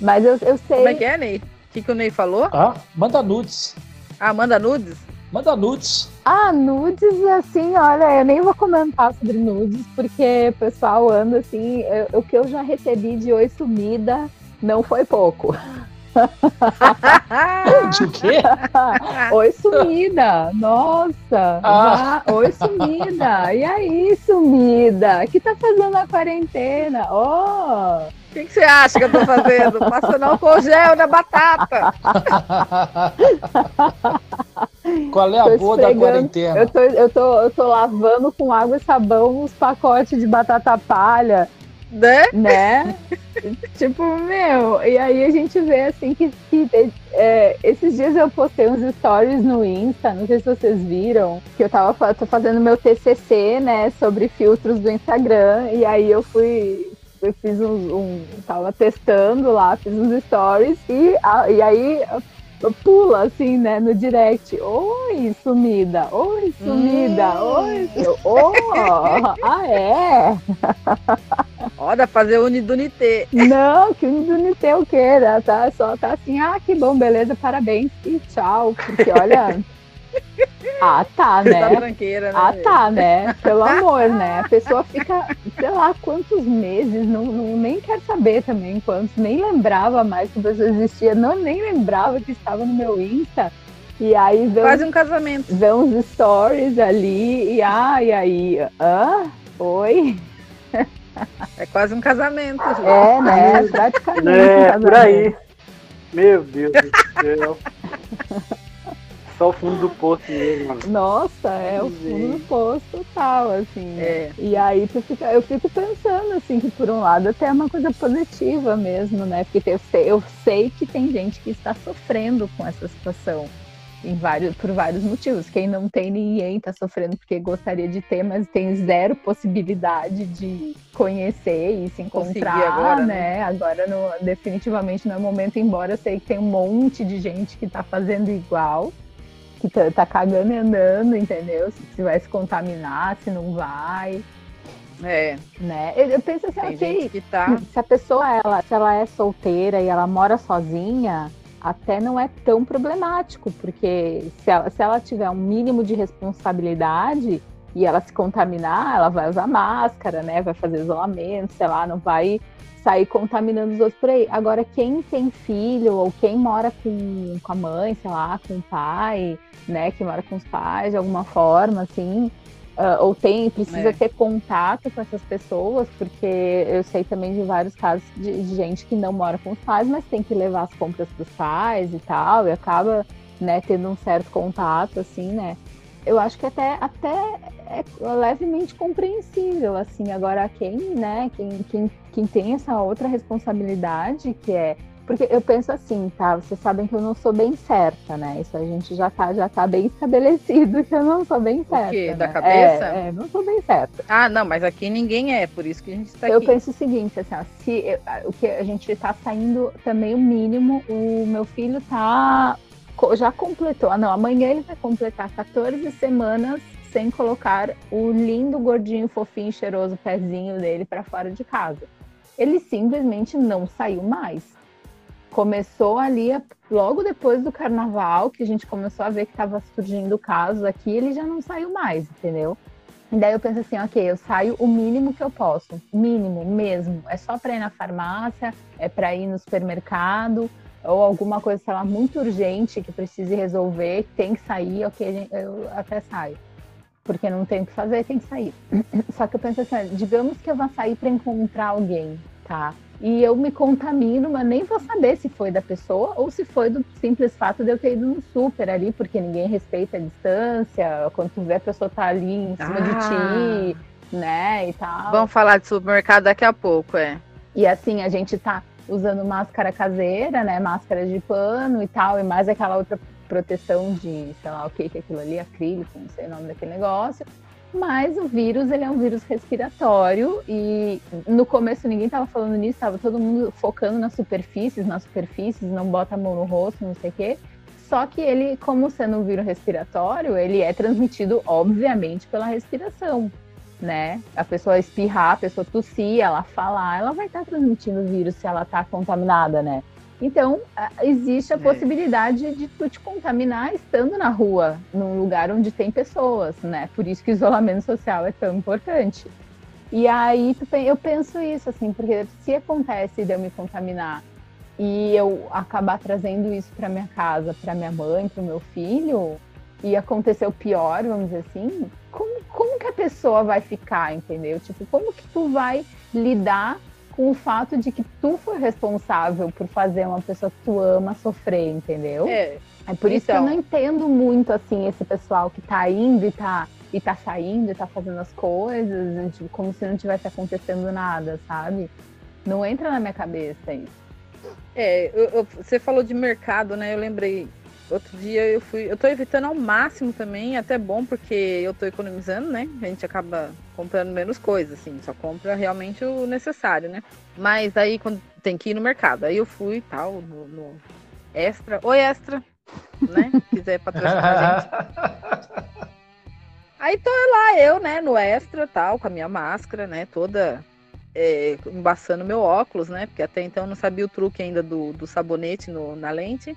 Mas eu, eu sei.
Como é que é, Ney? O que, que o Ney falou?
Ah, manda nudes.
Ah, manda nudes?
Manda nudes.
Ah, nudes, assim, olha, eu nem vou comentar sobre nudes, porque o pessoal anda assim, eu- o que eu já recebi de oi sumida não foi pouco. [laughs]
De o quê?
oi sumida, nossa,
Ah.
vá- oi sumida, e aí sumida, o que tá fazendo na quarentena? Oh,
O que, que você acha que eu tô fazendo? [laughs] Passando álcool gel na batata.
Qual é a
Tô
boa da quarentena?
eu tô, eu, tô, eu tô lavando com água e sabão os pacotes de batata palha,
Né?
né? [laughs] [laughs] tipo, meu, e aí a gente vê assim que, que é, esses dias eu postei uns stories no Insta, não sei se vocês viram, que eu tava tô fazendo meu TCC, né, sobre filtros do Instagram, e aí eu fui. Eu fiz um, um. Tava testando lá, fiz uns stories, e, a- e aí pula assim, né, no direct. Oi, sumida. Oi, sumida. Hum. Oi. Oh, [laughs] ah, é?
Ó, dá pra fazer Unidunité.
Não, que Unidunité o quê? Tá, só tá assim, ah, que bom, beleza, parabéns e tchau. Porque olha. Ah, tá, né?
Tá né?
Ah, tá, né? Pelo amor, né? A pessoa fica, sei lá, quantos meses, não, não nem quer saber também quantos, nem lembrava mais que a pessoa existia, não nem lembrava que estava no meu Insta. E aí vê
Quase um casamento.
Vê uns stories ali e ai, aí, hã? Oi?
É quase um casamento. Gente.
É, né? Praticamente.
É, um por aí. Meu Deus do céu. Só o fundo do poço mesmo, mano.
Nossa, é o fundo do poço total, assim. É. E aí tu fica, eu fico pensando, assim, que por um lado até é uma coisa positiva mesmo, né? Porque eu sei, eu sei que tem gente que está sofrendo com essa situação. Em vários, por vários motivos. Quem não tem, ninguém está sofrendo porque gostaria de ter, mas tem zero possibilidade de conhecer e se encontrar, agora, né? né? Agora, no, definitivamente não é momento, embora eu sei que tem um monte de gente que está fazendo igual que tá, tá cagando e andando, entendeu? Se, vai se contaminar, se não vai.
É.
Né? Eu, eu penso assim,
ok, que tá...
se a pessoa ela, se ela é solteira e ela mora sozinha, até não é tão problemático, porque se ela, se ela tiver um mínimo de responsabilidade e ela se contaminar, ela vai usar máscara, né? Vai fazer isolamento, sei lá, não vai sair contaminando os outros por aí. Agora, quem tem filho ou quem mora com, com a mãe, sei lá, com o pai, né, que mora com os pais de alguma forma, assim, uh, ou tem, precisa é. ter contato com essas pessoas, porque eu sei também de vários casos de, de gente que não mora com os pais, mas tem que levar as compras para os pais e tal, e acaba, né, tendo um certo contato, assim, né eu acho que até, até é levemente compreensível, assim, agora quem, né, quem, quem, quem tem essa outra responsabilidade, que é, porque eu penso assim, tá, vocês sabem que eu não sou bem certa, né, isso a gente já tá, já tá bem estabelecido [laughs] que eu não sou bem certa. O
quê?
Né?
Da cabeça?
É, é, não sou bem certa.
Ah, não, mas aqui ninguém é, por isso que a gente está
aqui. Eu penso o seguinte, assim, ó, se o que a gente tá saindo também o mínimo, o meu filho tá já completou. Ah, não, amanhã ele vai completar 14 semanas sem colocar o lindo, gordinho, fofinho, cheiroso pezinho dele para fora de casa. Ele simplesmente não saiu mais. Começou ali logo depois do carnaval, que a gente começou a ver que estava surgindo casos aqui, ele já não saiu mais, entendeu? E daí eu penso assim, ok, eu saio o mínimo que eu posso, mínimo mesmo. É só para ir na farmácia, é para ir no supermercado, ou alguma coisa, sei lá, muito urgente que precise resolver, tem que sair, ok, eu até saio. Porque não tem o que fazer, tem que sair. [clears throat] Só que eu penso assim, digamos que eu vá sair para encontrar alguém, tá? E eu me contamino, mas nem vou saber se foi da pessoa ou se foi do simples fato de eu ter ido no super ali, porque ninguém respeita a distância. Quando tu vê a pessoa tá ali em cima ah. de ti, né, e tal.
Vamos falar de supermercado daqui a pouco, é.
E assim, a gente tá usando máscara caseira, né? Máscara de pano e tal, e mais aquela outra proteção de, sei lá o que que é aquilo ali, acrílico, não sei o nome daquele negócio. Mas o vírus, ele é um vírus respiratório e no começo ninguém estava falando nisso, estava todo mundo focando nas superfícies, nas superfícies, não bota a mão no rosto, não sei o quê. Só que ele, como sendo um vírus respiratório, ele é transmitido, obviamente, pela respiração né? A pessoa espirrar, a pessoa tossir, ela falar, ela vai estar transmitindo o vírus se ela está contaminada, né? Então, existe a é. possibilidade de tu te contaminar estando na rua, num lugar onde tem pessoas, né? Por isso que o isolamento social é tão importante. E aí eu penso isso, assim, porque se acontece de eu me contaminar e eu acabar trazendo isso para minha casa, para minha mãe, para o meu filho, e acontecer o pior, vamos dizer assim, como, como que a pessoa vai ficar, entendeu? Tipo, como que tu vai lidar com o fato de que tu foi responsável por fazer uma pessoa que tu ama sofrer, entendeu? É. É por isso então... que eu não entendo muito, assim, esse pessoal que tá indo e tá, e tá saindo e tá fazendo as coisas, tipo, como se não tivesse acontecendo nada, sabe? Não entra na minha cabeça isso.
É, eu, eu, você falou de mercado, né? Eu lembrei Outro dia eu fui. Eu tô evitando ao máximo também, até bom, porque eu tô economizando, né? A gente acaba comprando menos coisas, assim, só compra realmente o necessário, né? Mas aí quando tem que ir no mercado, aí eu fui tal, no, no Extra. Oi, Extra! né? Quiser patrocinar a gente. [laughs] Aí tô lá eu, né, no extra, tal, com a minha máscara, né, toda é, embaçando meu óculos, né, porque até então eu não sabia o truque ainda do, do sabonete no, na lente.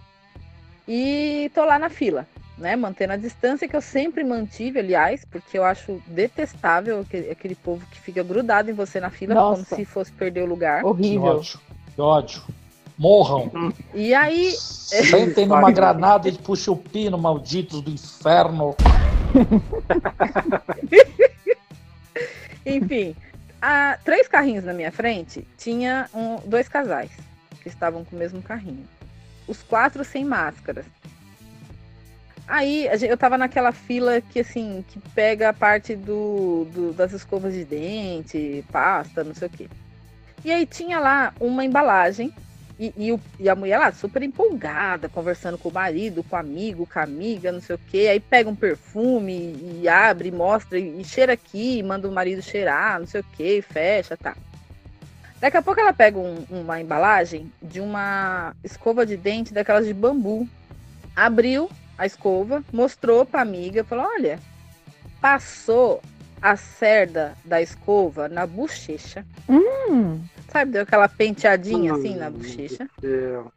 E tô lá na fila, né, mantendo a distância que eu sempre mantive, aliás, porque eu acho detestável aquele, aquele povo que fica grudado em você na fila,
Nossa.
como se fosse perder o lugar.
Que
Horrível.
ódio. Que ódio. Morram.
E aí, [laughs]
Sentem numa granada e puxem o pino, malditos do inferno. [laughs]
Enfim, há três carrinhos na minha frente, tinha um- dois casais que estavam com o mesmo carrinho. Os quatro sem máscaras. Aí eu tava naquela fila que assim, que pega a parte do, do- das escovas de dente, pasta, não sei o quê. E aí tinha lá uma embalagem e, e, o- e a mulher lá super empolgada, conversando com o marido, com o amigo, com a amiga, não sei o quê. Aí pega um perfume e, abre, mostra e, cheira aqui, manda o marido cheirar, não sei o quê, fecha, tá. Daqui a pouco ela pega um- uma embalagem de uma escova de dente daquelas de bambu. Abriu a escova, mostrou pra amiga, falou: olha, passou a cerda da escova na bochecha.
Hum,
Sabe, deu aquela penteadinha
Hum,
assim na bochecha.
Eu-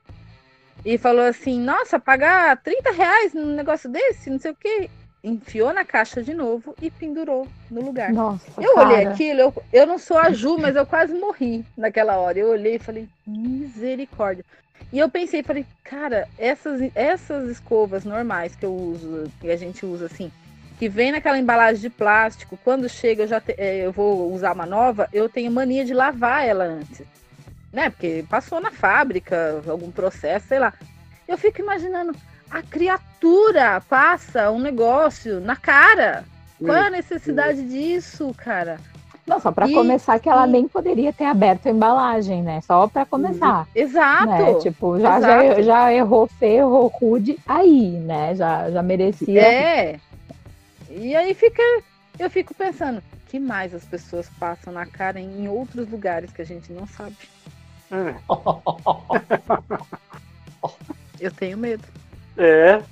E falou assim: Nossa, pagar 30 reais num negócio desse, não sei o quê. Enfiou na caixa de novo e pendurou no lugar.
nossa,
Eu
cara.
olhei aquilo, eu, eu não sou a Ju, mas eu quase morri naquela hora. Eu olhei e falei, misericórdia. E eu pensei, falei, cara, essas, essas escovas normais que eu uso, que a gente usa assim, que vem naquela embalagem de plástico, quando chega eu já te- eh, eu vou usar uma nova, eu tenho mania de lavar ela antes. Né? Porque passou na fábrica, algum processo, sei lá. Eu fico imaginando, a criatura passa um negócio na cara. Qual é a necessidade disso, cara?
Não, só pra
E-
começar que ela
e-
nem poderia ter aberto a embalagem, né? Só pra começar.
Exato.
Né? Tipo, já, já,
Exato.
já errou feio, errou rude aí, né? Já, já merecia.
É. E aí fica, eu fico pensando, que mais as pessoas passam na cara em outros lugares que a gente não sabe.
É.
Eu tenho medo.
É,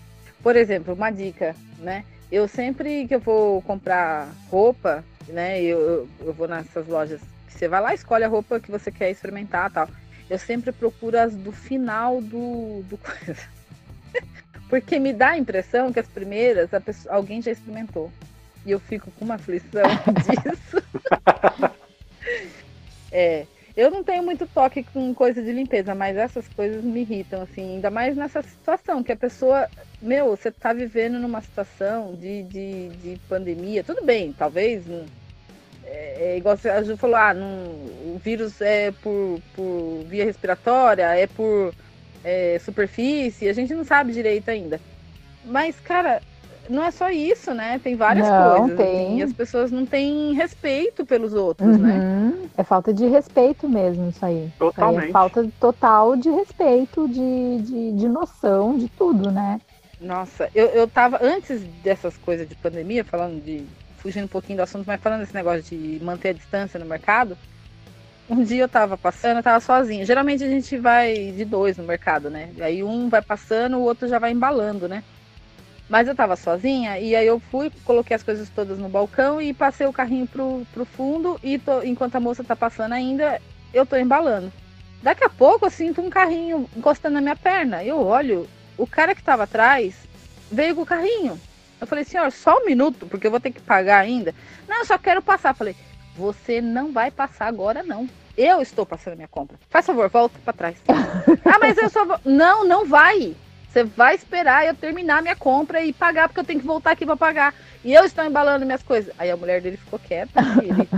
Por exemplo, uma dica, né? Eu sempre que eu vou comprar roupa, né? Eu, eu, eu vou nessas lojas que você vai lá, escolhe a roupa que você quer experimentar tal. Eu sempre procuro as do final do, do coisa. [laughs] Porque me dá a impressão que as primeiras a pessoa- alguém já experimentou. E eu fico com uma aflição [laughs] disso. [laughs] é. Eu não tenho muito toque com coisa de limpeza, mas essas coisas me irritam, assim, ainda mais nessa situação, que a pessoa meu, você tá vivendo numa situação de, de, de pandemia, tudo bem, talvez. É, é igual a Ju falou, ah, não, o vírus é por, por via respiratória, é por é, superfície, a gente não sabe direito ainda. Mas, cara, não é só isso, né? Tem várias
Não,
coisas.
tem.
assim, e as pessoas não têm respeito pelos outros, né?
Uhum. É falta de respeito mesmo isso aí. Isso aí
Totalmente.
É falta total de respeito, de, de, de noção, de tudo, né?
Nossa, eu, eu tava, antes dessas coisas de pandemia, falando de. fugindo um pouquinho do assunto, mas falando desse negócio de manter a distância no mercado. Um dia eu tava passando, eu tava sozinha. Geralmente a gente vai de dois no mercado, né? E aí um vai passando, o outro já vai embalando, né? Mas eu tava sozinha e aí eu fui, coloquei as coisas todas no balcão e passei o carrinho pro, pro fundo e tô- enquanto a moça tá passando ainda, eu tô embalando. Daqui a pouco eu sinto um carrinho encostando na minha perna. Eu olho, o cara que tava atrás veio com o carrinho. Eu falei, senhor, só um minuto, porque eu vou ter que pagar ainda. Não, eu só quero passar. Eu falei, você não vai passar agora, não. Eu estou passando minha compra. Faz favor, volta pra trás. [laughs] ah, mas eu só vou. Não, não vai. Você vai esperar eu terminar minha compra e pagar, porque eu tenho que voltar aqui pra pagar. E eu estou embalando minhas coisas. Aí a mulher dele ficou quieta. Ele,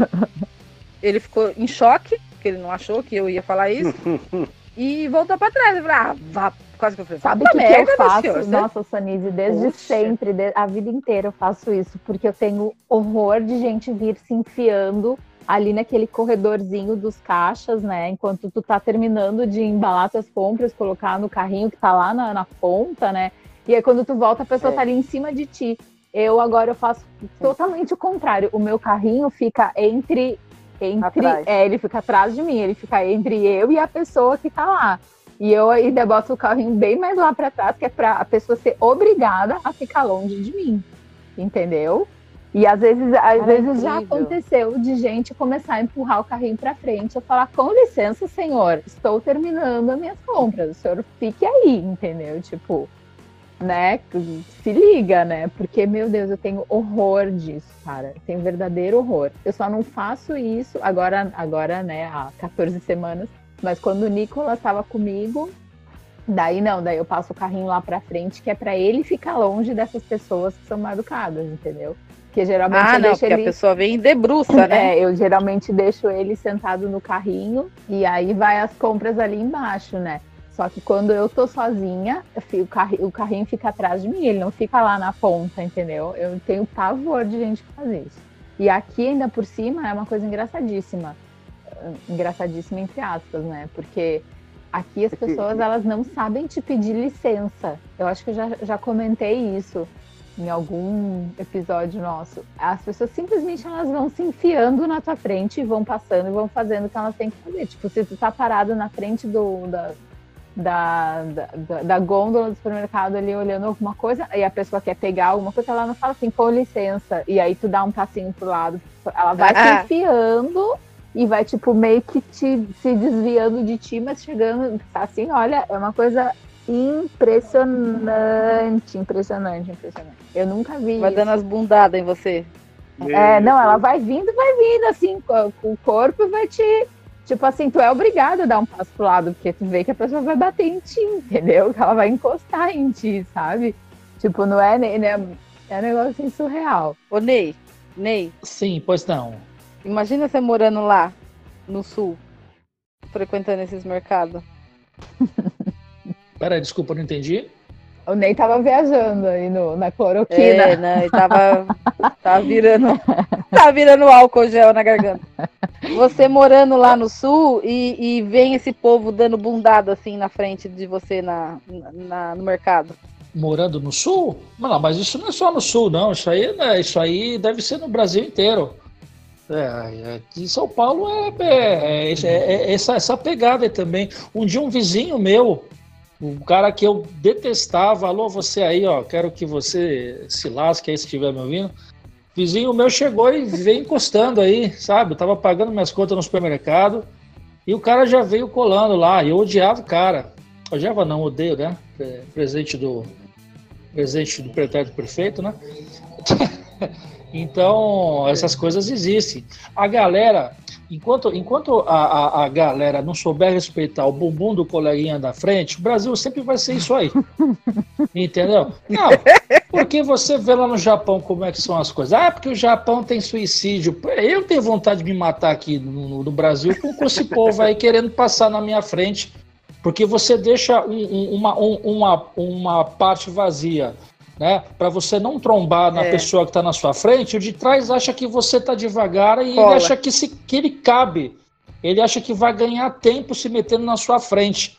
[laughs] ele ficou em choque, porque ele não achou que eu ia falar isso. [laughs] e voltou pra trás. Eu falei, ah, vá. Quase que eu falei,
Sabe
"Vá
o que, que eu faço?
senhor, você
Nossa, Sonise, desde sempre, a vida inteira eu faço isso, porque eu tenho horror de gente vir se enfiando ali naquele corredorzinho dos caixas, né? Enquanto tu tá terminando de embalar tuas compras, colocar no carrinho que tá lá na, na ponta, né? E aí quando tu volta, a pessoa
É.
tá ali em cima de ti. Eu agora eu faço totalmente o contrário. O meu carrinho fica entre entre
Atrás.
é, ele fica atrás de mim, ele fica entre eu e a pessoa que tá lá. E eu ainda boto o carrinho bem mais lá para trás, que é para a pessoa ser obrigada a ficar longe de mim. Entendeu? E às vezes, às vezes já aconteceu de gente começar a empurrar o carrinho para frente, eu falar: "Com licença, senhor, estou terminando as minhas compras. O senhor fique aí", entendeu? Tipo, né? Se liga, né? Porque, meu Deus, eu tenho horror disso, cara. Eu tenho verdadeiro horror. Eu só não faço isso agora, agora, né, há 14 semanas mas quando o Nicolas estava comigo, daí não, daí eu passo o carrinho lá para frente, que é para ele ficar longe dessas pessoas que são mal educadas, entendeu?
Porque geralmente ah, eu não, deixo ele... a pessoa vem debruça, [clears throat] né?
É, eu geralmente deixo ele sentado no carrinho e aí vai as compras ali embaixo, né? Só que quando eu tô sozinha, o carrinho, o carrinho fica atrás de mim, ele não fica lá na ponta, entendeu? Eu tenho pavor de gente fazer isso. E aqui, ainda por cima, é uma coisa engraçadíssima engraçadíssima entre aspas, né? Porque aqui as pessoas elas não sabem te pedir licença. Eu acho que eu já, já comentei isso em algum episódio nosso. As pessoas simplesmente elas vão se enfiando na tua frente e vão passando e vão fazendo o que elas têm que fazer. Tipo, se tu tá parado na frente do, da, da, da, da, gôndola do supermercado ali olhando alguma coisa e a pessoa quer pegar alguma coisa, ela não fala assim, com licença, e aí tu dá um passinho pro lado. Ela vai ah. se enfiando e vai, tipo, meio que te, se desviando de ti, mas chegando, assim, olha, é uma coisa impressionante, impressionante, impressionante. Eu nunca vi
Vai
isso.
dando as bundadas em você.
É, não, ela vai vindo, vai vindo, assim, o corpo vai te... Tipo assim, tu é obrigado a dar um passo pro lado, porque tu vê que a pessoa vai bater em ti, entendeu? Que ela vai encostar em ti, sabe? Tipo, não é, né, é um negócio assim, surreal.
Ô, Ney, Ney.
Sim, pois não.
Imagina você morando lá, no sul, frequentando esses mercados.
Peraí, desculpa, não entendi.
O Ney tava viajando aí no, na cloroquina.
É, né? Ele tava, tava virando. Tava virando álcool gel na garganta. Você morando lá no sul e, e vem esse povo dando bundada assim na frente de você na, na, no mercado.
Morando no sul? Não, mas isso não é só no sul, não. Isso aí, né, isso aí deve ser no Brasil inteiro. É, aqui em São Paulo é, é, é, é, essa, essa pegada também. Um dia um vizinho meu, um cara que eu detestava, alô, você aí, ó, quero que você se lasque aí se estiver me ouvindo. Vizinho meu chegou e veio encostando aí, sabe? Eu tava pagando minhas contas no supermercado e o cara já veio colando lá. E eu odiava o cara. Odiava não, odeio, né? Presente do presente do pretérito prefeito, né? [laughs] Então, essas coisas existem. A galera, enquanto, enquanto a, a, a, galera não souber respeitar o bumbum do coleguinha da frente, o Brasil sempre vai ser isso aí. [laughs] Entendeu? Não, porque você vê lá no Japão como é que são as coisas. Ah, porque o Japão tem suicídio. Eu tenho vontade de me matar aqui no, no Brasil com, esse povo aí querendo passar na minha frente. Porque você deixa um, um, uma, um, uma, uma parte vazia né? Para você não trombar na é. pessoa que está na sua frente, o de trás acha que você está devagar e Cola. ele acha que, se, que ele cabe. Ele acha que vai ganhar tempo se metendo na sua frente.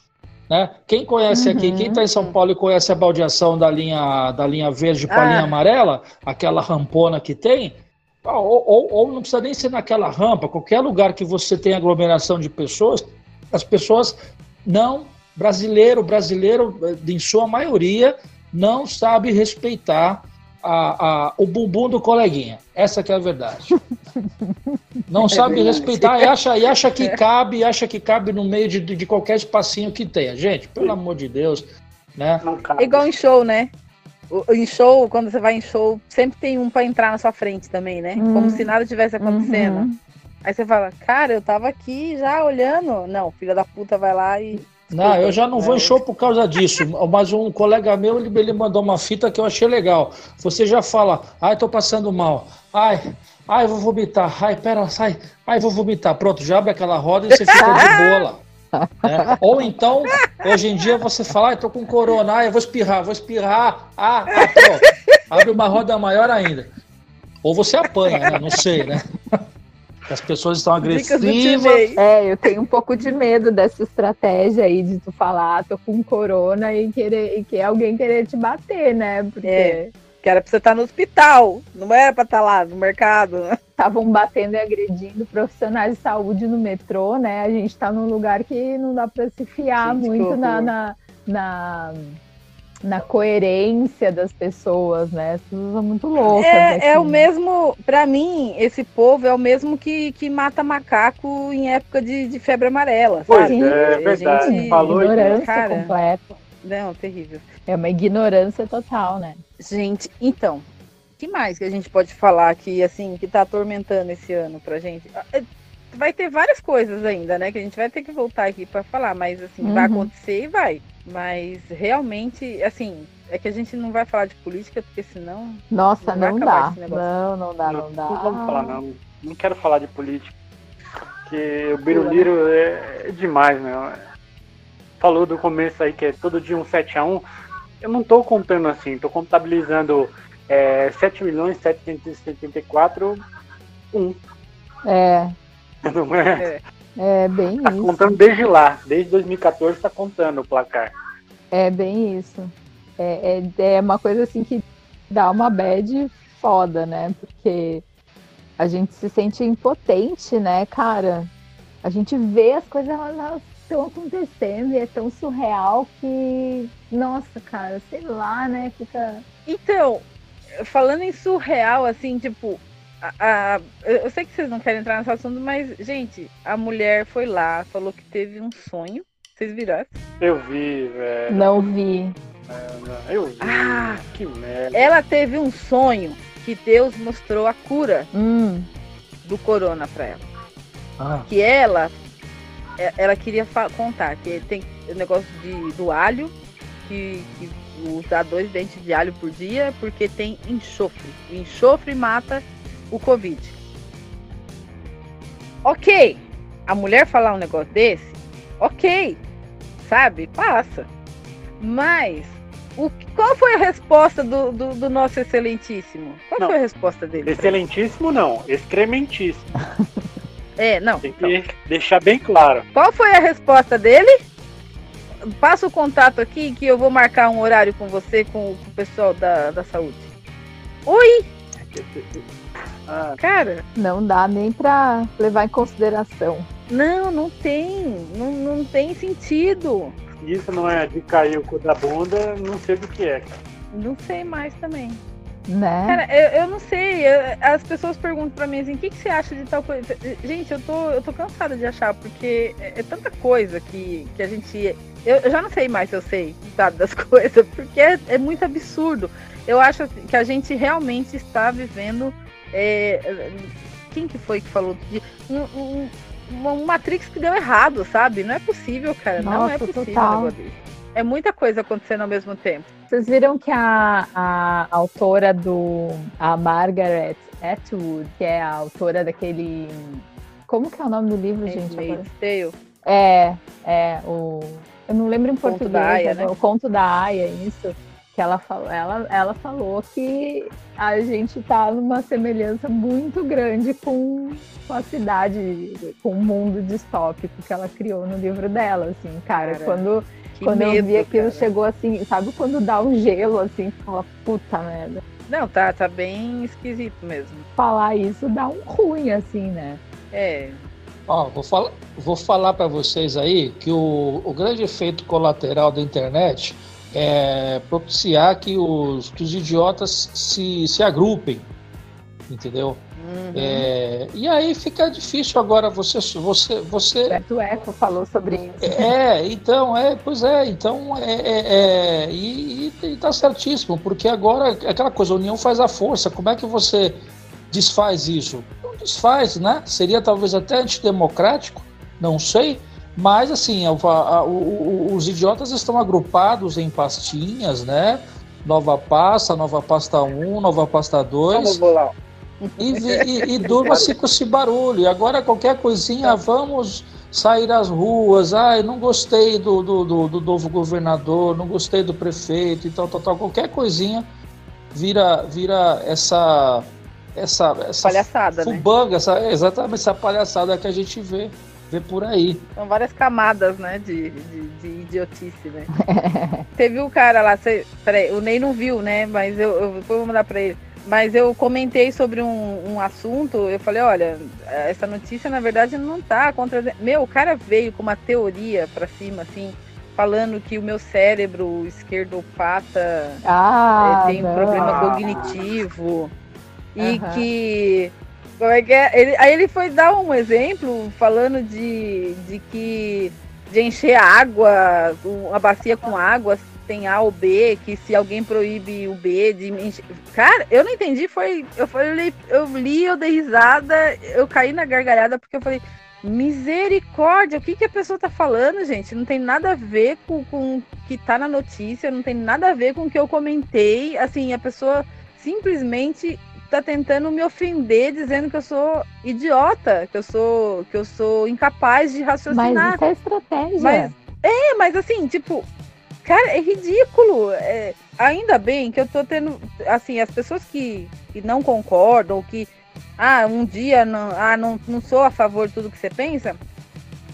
Né? Quem conhece uhum. aqui, quem está em São Paulo e conhece a baldeação da linha, da linha verde para a ah. linha amarela, aquela rampona que tem, ou, ou, ou, não precisa nem ser naquela rampa, qualquer lugar que você tem aglomeração de pessoas, as pessoas não, brasileiro, brasileiro, em sua maioria, não sabe respeitar a, a, o bumbum do coleguinha. Essa que é a verdade. [laughs] Não é sabe verdade. respeitar e acha, e acha que é. cabe, acha que cabe no meio de, de qualquer espacinho que tenha. Gente, pelo amor de Deus, né?
É igual em show, né? em show, quando você vai em show, sempre tem um para entrar na sua frente também, né? Hum. Como se nada tivesse acontecendo. Uhum. Aí você fala, cara, eu tava aqui já olhando. Não, filha da puta vai lá e
não, eu já não vou em show por causa disso. [laughs] Mas um colega meu, ele, ele mandou uma fita que eu achei legal. Você já fala, ai, tô passando mal. Ai, ai, vou vomitar. Ai, pera, sai. Ai, vou vomitar. Pronto, já abre aquela roda e você fica de boa É. Ou então, hoje em dia você fala, ai, tô com corona, ai, eu vou espirrar, vou espirrar. Ah, ah pronto. Abre uma roda maior ainda. Ou você apanha, né? Não sei, né? [laughs] As pessoas estão agressivas.
É, eu tenho um pouco de medo dessa estratégia aí de tu falar, tô com corona e querer e que alguém querer te bater, né? Porque
é. que era pra você estar no hospital, não era pra estar lá no mercado.
Estavam batendo e agredindo profissionais de saúde no metrô, né? A gente tá num lugar que não dá pra se fiar gente, muito na, na, na, na, coerência das pessoas, né? As pessoas são muito loucas.
É, é o mesmo, pra mim, esse povo é o mesmo que, que mata macaco em época de, de febre amarela.
Pois é, é verdade.
Gente, Falou ignorância cara, completa.
Não, terrível.
É uma ignorância total, né?
Gente, então, que mais que a gente pode falar que assim que tá atormentando esse ano pra gente? Ah, é, vai ter várias coisas ainda, né? Que a gente vai ter que voltar aqui para falar, mas assim, uhum. vai acontecer e vai. Mas realmente, assim, é que a gente não vai falar de política, porque senão.
Nossa, não, não dá. Não, não dá, não, não dá.
Não vamos falar, não. Não quero falar de política. Porque o Biruliro é, demais, né? Falou do começo aí que é todo dia um 7x1 eu não estou contando assim, estou contabilizando é, 7 milhões 774 1.
É. [laughs]
Não é?
É, é bem
tá
isso.
contando desde lá, desde 2014 está contando o placar.
É bem isso. É, é, é uma coisa assim que dá uma bad foda, né? Porque a gente se sente impotente, né, cara? A gente vê as coisas, elas estão acontecendo e é tão surreal que, nossa, cara, sei lá, né? Fica.
Então, falando em surreal, assim, tipo, a, a, eu sei que vocês não querem entrar nesse assunto, mas, gente, a mulher foi lá, falou que teve um sonho. Vocês viram?
Eu vi, velho.
Não vi.
É, eu vi. Ah, que merda.
Ela teve um sonho que Deus mostrou a cura
hum.
do corona pra ela. Ah. Que ela é, ela queria contar que tem o negócio de, do alho, que, que usar dois dentes de alho por dia, porque tem enxofre. O enxofre mata o Covid. Ok, a mulher falar um negócio desse, ok, sabe, passa. Mas o, qual foi a resposta do, do, do nosso excelentíssimo? Qual não, foi a resposta dele?
Excelentíssimo não, excrementíssimo. [laughs]
É, não.
Tem que então. deixar bem claro.
Qual foi a resposta dele? Passa o contato aqui que eu vou marcar um horário com você, com, com o pessoal da, da saúde. Oi! Ah. Cara.
Não dá nem pra levar em consideração.
Não, não tem. Não, não tem sentido.
Isso não é de cair o cu da bunda, não sei do que é, cara.
Não sei mais também.
Né?
Cara, eu, eu não sei. Eu, as pessoas perguntam pra mim assim: o que, que você acha de tal coisa? Gente, eu tô, eu tô cansada de achar, porque é, é tanta coisa que, que a gente. Eu, eu, já não sei mais se eu sei, sabe, das [laughs] coisas, porque é, é muito absurdo. Eu acho que a gente realmente está vivendo. É, quem que foi que falou? De, um, um, um, Matrix que deu errado, sabe? Não é possível, cara. Nossa, não é possível. Total. É muita coisa acontecendo ao mesmo tempo.
Vocês viram que a, a autora do. A Margaret Atwood, que é a autora daquele. Como que é o nome do livro, gente?
Tale.
É, é, o. Eu não lembro em
conto
português,
da Aya, né?
o conto da Aya, isso. Que ela falou, ela, ela falou que a gente tá numa semelhança muito grande com, com a cidade, com o mundo distópico que ela criou no livro dela, assim, cara, cara. quando quando medo, eu vi aquilo, cara. chegou assim, sabe quando dá um gelo assim, fala, puta merda.
Não, tá, tá bem esquisito mesmo.
Falar isso dá um ruim, assim, né?
É.
Ó, vou, falar, vou falar para vocês aí que o, o grande efeito colateral da internet é propiciar que os, que os idiotas se, se agrupem, entendeu? Uhum. É, e aí fica difícil agora você você você
Beto Eco falou sobre isso
é então é pois é então é, é, é e, e tá certíssimo porque agora aquela coisa a união faz a força como é que você desfaz isso não desfaz né seria talvez até antidemocrático não sei mas assim a, a, o, os idiotas estão agrupados em pastinhas né nova pasta nova pasta 1 nova pasta 2
Vamos lá
e, e, e durma-se com esse barulho. E agora qualquer coisinha, vamos sair às ruas. Ai, não gostei do, do, do, do novo governador, não gostei do prefeito e tal, tal, tal. Qualquer coisinha vira, vira essa essa, essa
palhaçada,
fubanga,
né?
essa, exatamente essa palhaçada que a gente vê. Vê por aí.
São várias camadas, né, de, de, de idiotice, né? [laughs] Teve o cara lá, cê, peraí, o Ney não viu, né, mas eu, eu vou mandar pra ele. Mas eu comentei sobre um, um assunto, eu falei, olha, essa notícia na verdade não tá contra... Meu, o cara veio com uma teoria pra cima, assim, falando que o meu cérebro esquerdopata
Ah,
eh, tem um
não.
problema cognitivo e
Aham.
que como é que é? Ele- aí ele foi dar um exemplo falando de, de que de encher água, uma bacia com água tem A ou B, que se alguém proíbe o B de encher... Cara, eu não entendi, foi. Eu falei, eu li, eu dei risada, eu caí na gargalhada porque eu falei. Misericórdia, o que, que a pessoa tá falando, gente? Não tem nada a ver com, com o que tá na notícia, não tem nada a ver com o que eu comentei. Assim, a pessoa simplesmente tá tentando me ofender, dizendo que eu sou idiota, que eu sou, que eu sou incapaz de
Mas
raciocinar.
isso é estratégia.
Mas- É, mas assim, tipo, cara, é ridículo. É, ainda bem que eu tô tendo, assim, as pessoas que, que não concordam, que, ah, um dia não, ah, não, não sou a favor de tudo que você pensa.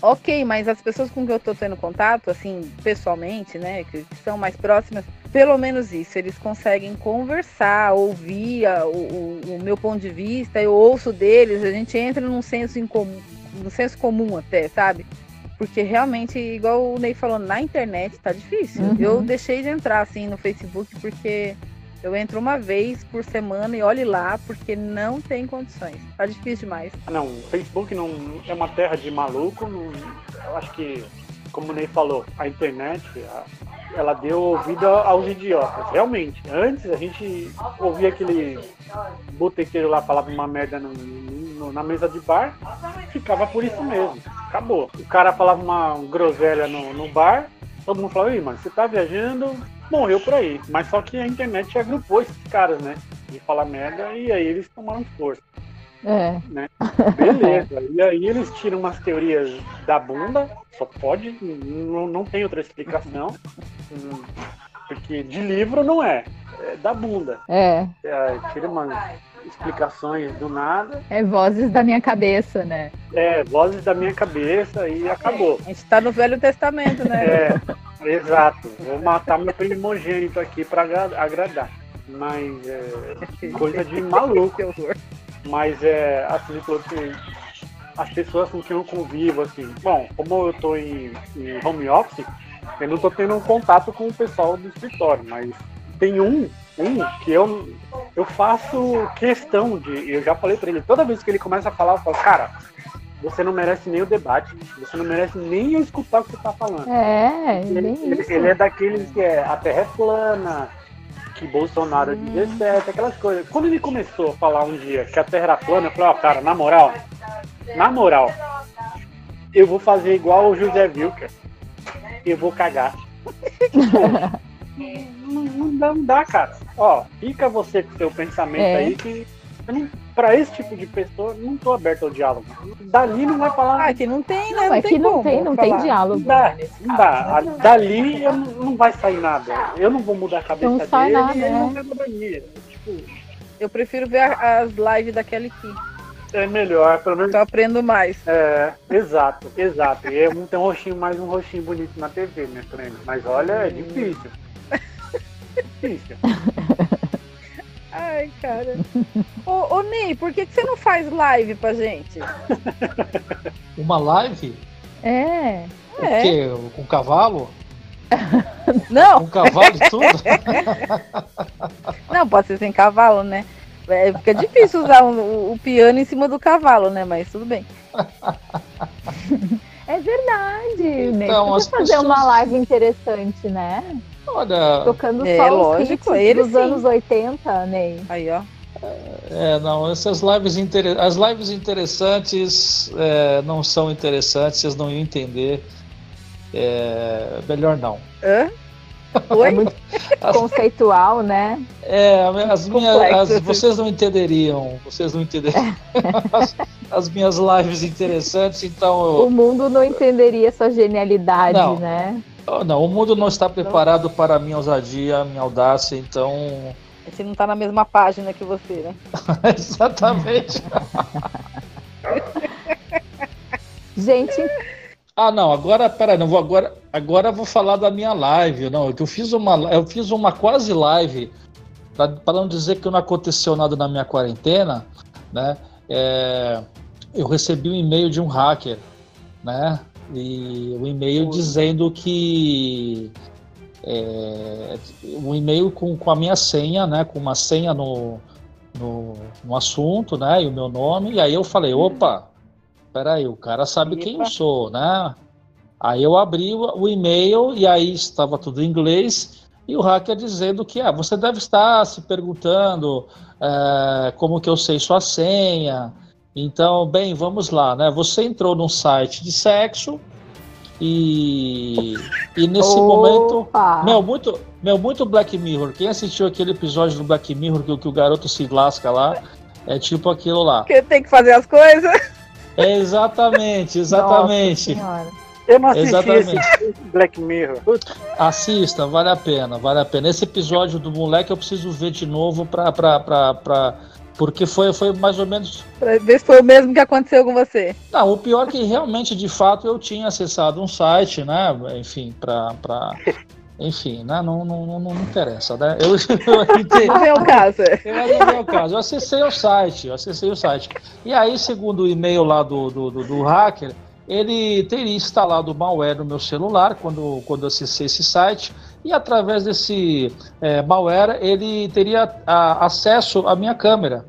Ok, mas as pessoas com que eu tô tendo contato, assim, pessoalmente, né, que, que são mais próximas, pelo menos isso, eles conseguem conversar, ouvir a- o, o- meu ponto de vista, eu ouço deles, a gente entra num senso em comum, no senso comum até, sabe? Porque realmente, igual o Ney falou, na internet tá difícil.
Uhum.
Eu deixei de entrar assim no Facebook porque eu entro uma vez por semana e olhe lá, porque não tem condições. Tá difícil demais.
Ah, Não, o Facebook não é uma terra de maluco. não- eu acho que, como o Ney falou, a internet, a- ela deu ouvido aos idiotas. Realmente, antes a gente ouvia aquele botequeiro lá falava uma merda no- no- na mesa de bar, ficava por isso mesmo. Acabou. O cara falava uma groselha no, no bar, todo mundo falava, Ih, mano, você tá viajando, morreu por aí. Mas só que a internet agrupou esses caras, né? De falar merda e aí eles tomaram força.
É. [laughs]
Beleza. E aí eles tiram umas teorias da bunda, só pode, não, não tem outra explicação. Porque de livro não é, é da bunda.
É.
É, tira umas explicações do nada,
É vozes da minha cabeça, né?
é, vozes da minha cabeça e acabou.
A gente tá no Velho Testamento, né?
É, exato. Vou matar meu primogênito aqui pra agra- agradar. Mas é coisa de [laughs] maluco.
Que horror.
Mas é assim, ele falou que as pessoas com quem eu convivo, assim, bom, como eu tô em, em home office, eu não tô tendo contato com o pessoal do escritório, mas tem um, um que eu, eu faço questão de, eu já falei pra ele, toda vez que ele começa a falar, eu falo, cara, você não merece nem o debate, você não merece nem eu escutar o que você tá falando.
É,
Ele, ele- ele é daqueles que é a terra é plana, que Bolsonaro é
Hum.
17, aquelas coisas. Quando ele começou a falar um dia que a terra era plana, eu falei, ó, cara, na moral, na moral, eu vou fazer igual o José Wilker. Eu vou cagar. [laughs] não, não dá, não dá, cara. Ó, fica você com seu pensamento
É.
aí que eu não, pra esse tipo de pessoa, não tô aberto ao diálogo. Dali não vai falar
Ah, que não tem, né?
Não,
Não
é
tem
que não
como
tem, não
falar.
tem diálogo.
Não dá,
né, nesse
não
caso,
dá.
né?
A- Dali eu não, não vai sair nada. Eu não vou mudar a cabeça
Não sai
dele
nada,
e ele não
é.
vai mudar a minha. Tipo,
Eu prefiro ver as lives da Kelly Key.
é melhor, pelo menos.
Eu aprendo mais.
É, exato, exato. E é um, tem um rostinho, mais um rostinho bonito na TV, né, também. Mas olha, é difícil. [laughs] difícil.
Ai, cara. [laughs] ô, ô, Ney, por que, que você não faz live pra gente? [laughs]
Uma live?
É.
O
É.
quê? Com cavalo? [laughs]
Não,
Com cavalo e tudo?
não, pode ser sem cavalo, né? É, fica difícil usar um- o, piano em cima do cavalo, né? Mas tudo bem.
É verdade, né?
Então,
Podia fazer
pessoas-
uma live interessante, né?
Olha,
Tocando
É,
só os
lógico,
hits
ele
dos
sim.
anos 80, Ney.
Aí, ó.
é, não, essas lives inter... as lives interessantes é, não são interessantes, vocês não iam entender. É, melhor não.
Hã? [laughs]
É
Oi?
muito
As-
conceitual, né?
É, as minhas, as- vocês não entenderiam, vocês não entenderiam [laughs] as, as minhas lives interessantes, então eu-
O mundo não entenderia sua genialidade,
Não.
né?
Oh, não, o mundo não está preparado para a minha ousadia, a minha audácia, então.
A gente não tá na mesma página que você, né? [laughs]
Exatamente. [laughs]
Gente.
Ah, não, agora, peraí, não vou agora. Agora eu vou falar da minha live, não. Eu fiz uma, eu fiz uma quase live, para não dizer que não aconteceu nada na minha quarentena, né? É, eu recebi um e-mail de um hacker, né? E o um e-mail dizendo que é, um e-mail com, com a minha senha, né? Com uma senha no, no, no assunto, né? E o meu nome. E aí eu falei, opa, peraí, o cara sabe quem eu sou, né? Aí eu abri o, o e-mail e aí estava tudo em inglês e o hacker dizendo que ah, você deve estar se perguntando é, como que eu sei sua senha. Então, bem, vamos lá, né? Você entrou num site de sexo e, e nesse momento, meu muito, meu muito Black Mirror. Quem assistiu aquele episódio do Black Mirror que, que o garoto se lasca lá, é tipo aquilo lá.
Que tem que fazer as coisas.
É exatamente, exatamente.
Eu não assisti Exatamente. esse Black Mirror.
Assista, vale a pena, vale a pena. Esse episódio do moleque eu preciso ver de novo pra, pra, pra, pra porque foi, foi mais ou menos.
Pra ver se foi o mesmo que aconteceu com você.
Não, o pior é que realmente, de fato, eu tinha acessado um site, né? Enfim, pra. pra... Enfim, né? Não, não, não, não interessa, né? Eu, [laughs]
eu, não é o caso.
Eu, não é o caso. Eu acessei o site, eu acessei o site. E aí, segundo o e-mail lá do, do, do, do hacker, ele teria instalado malware no meu celular quando, quando acessei esse site e através desse é, malware ele teria a, acesso à minha câmera.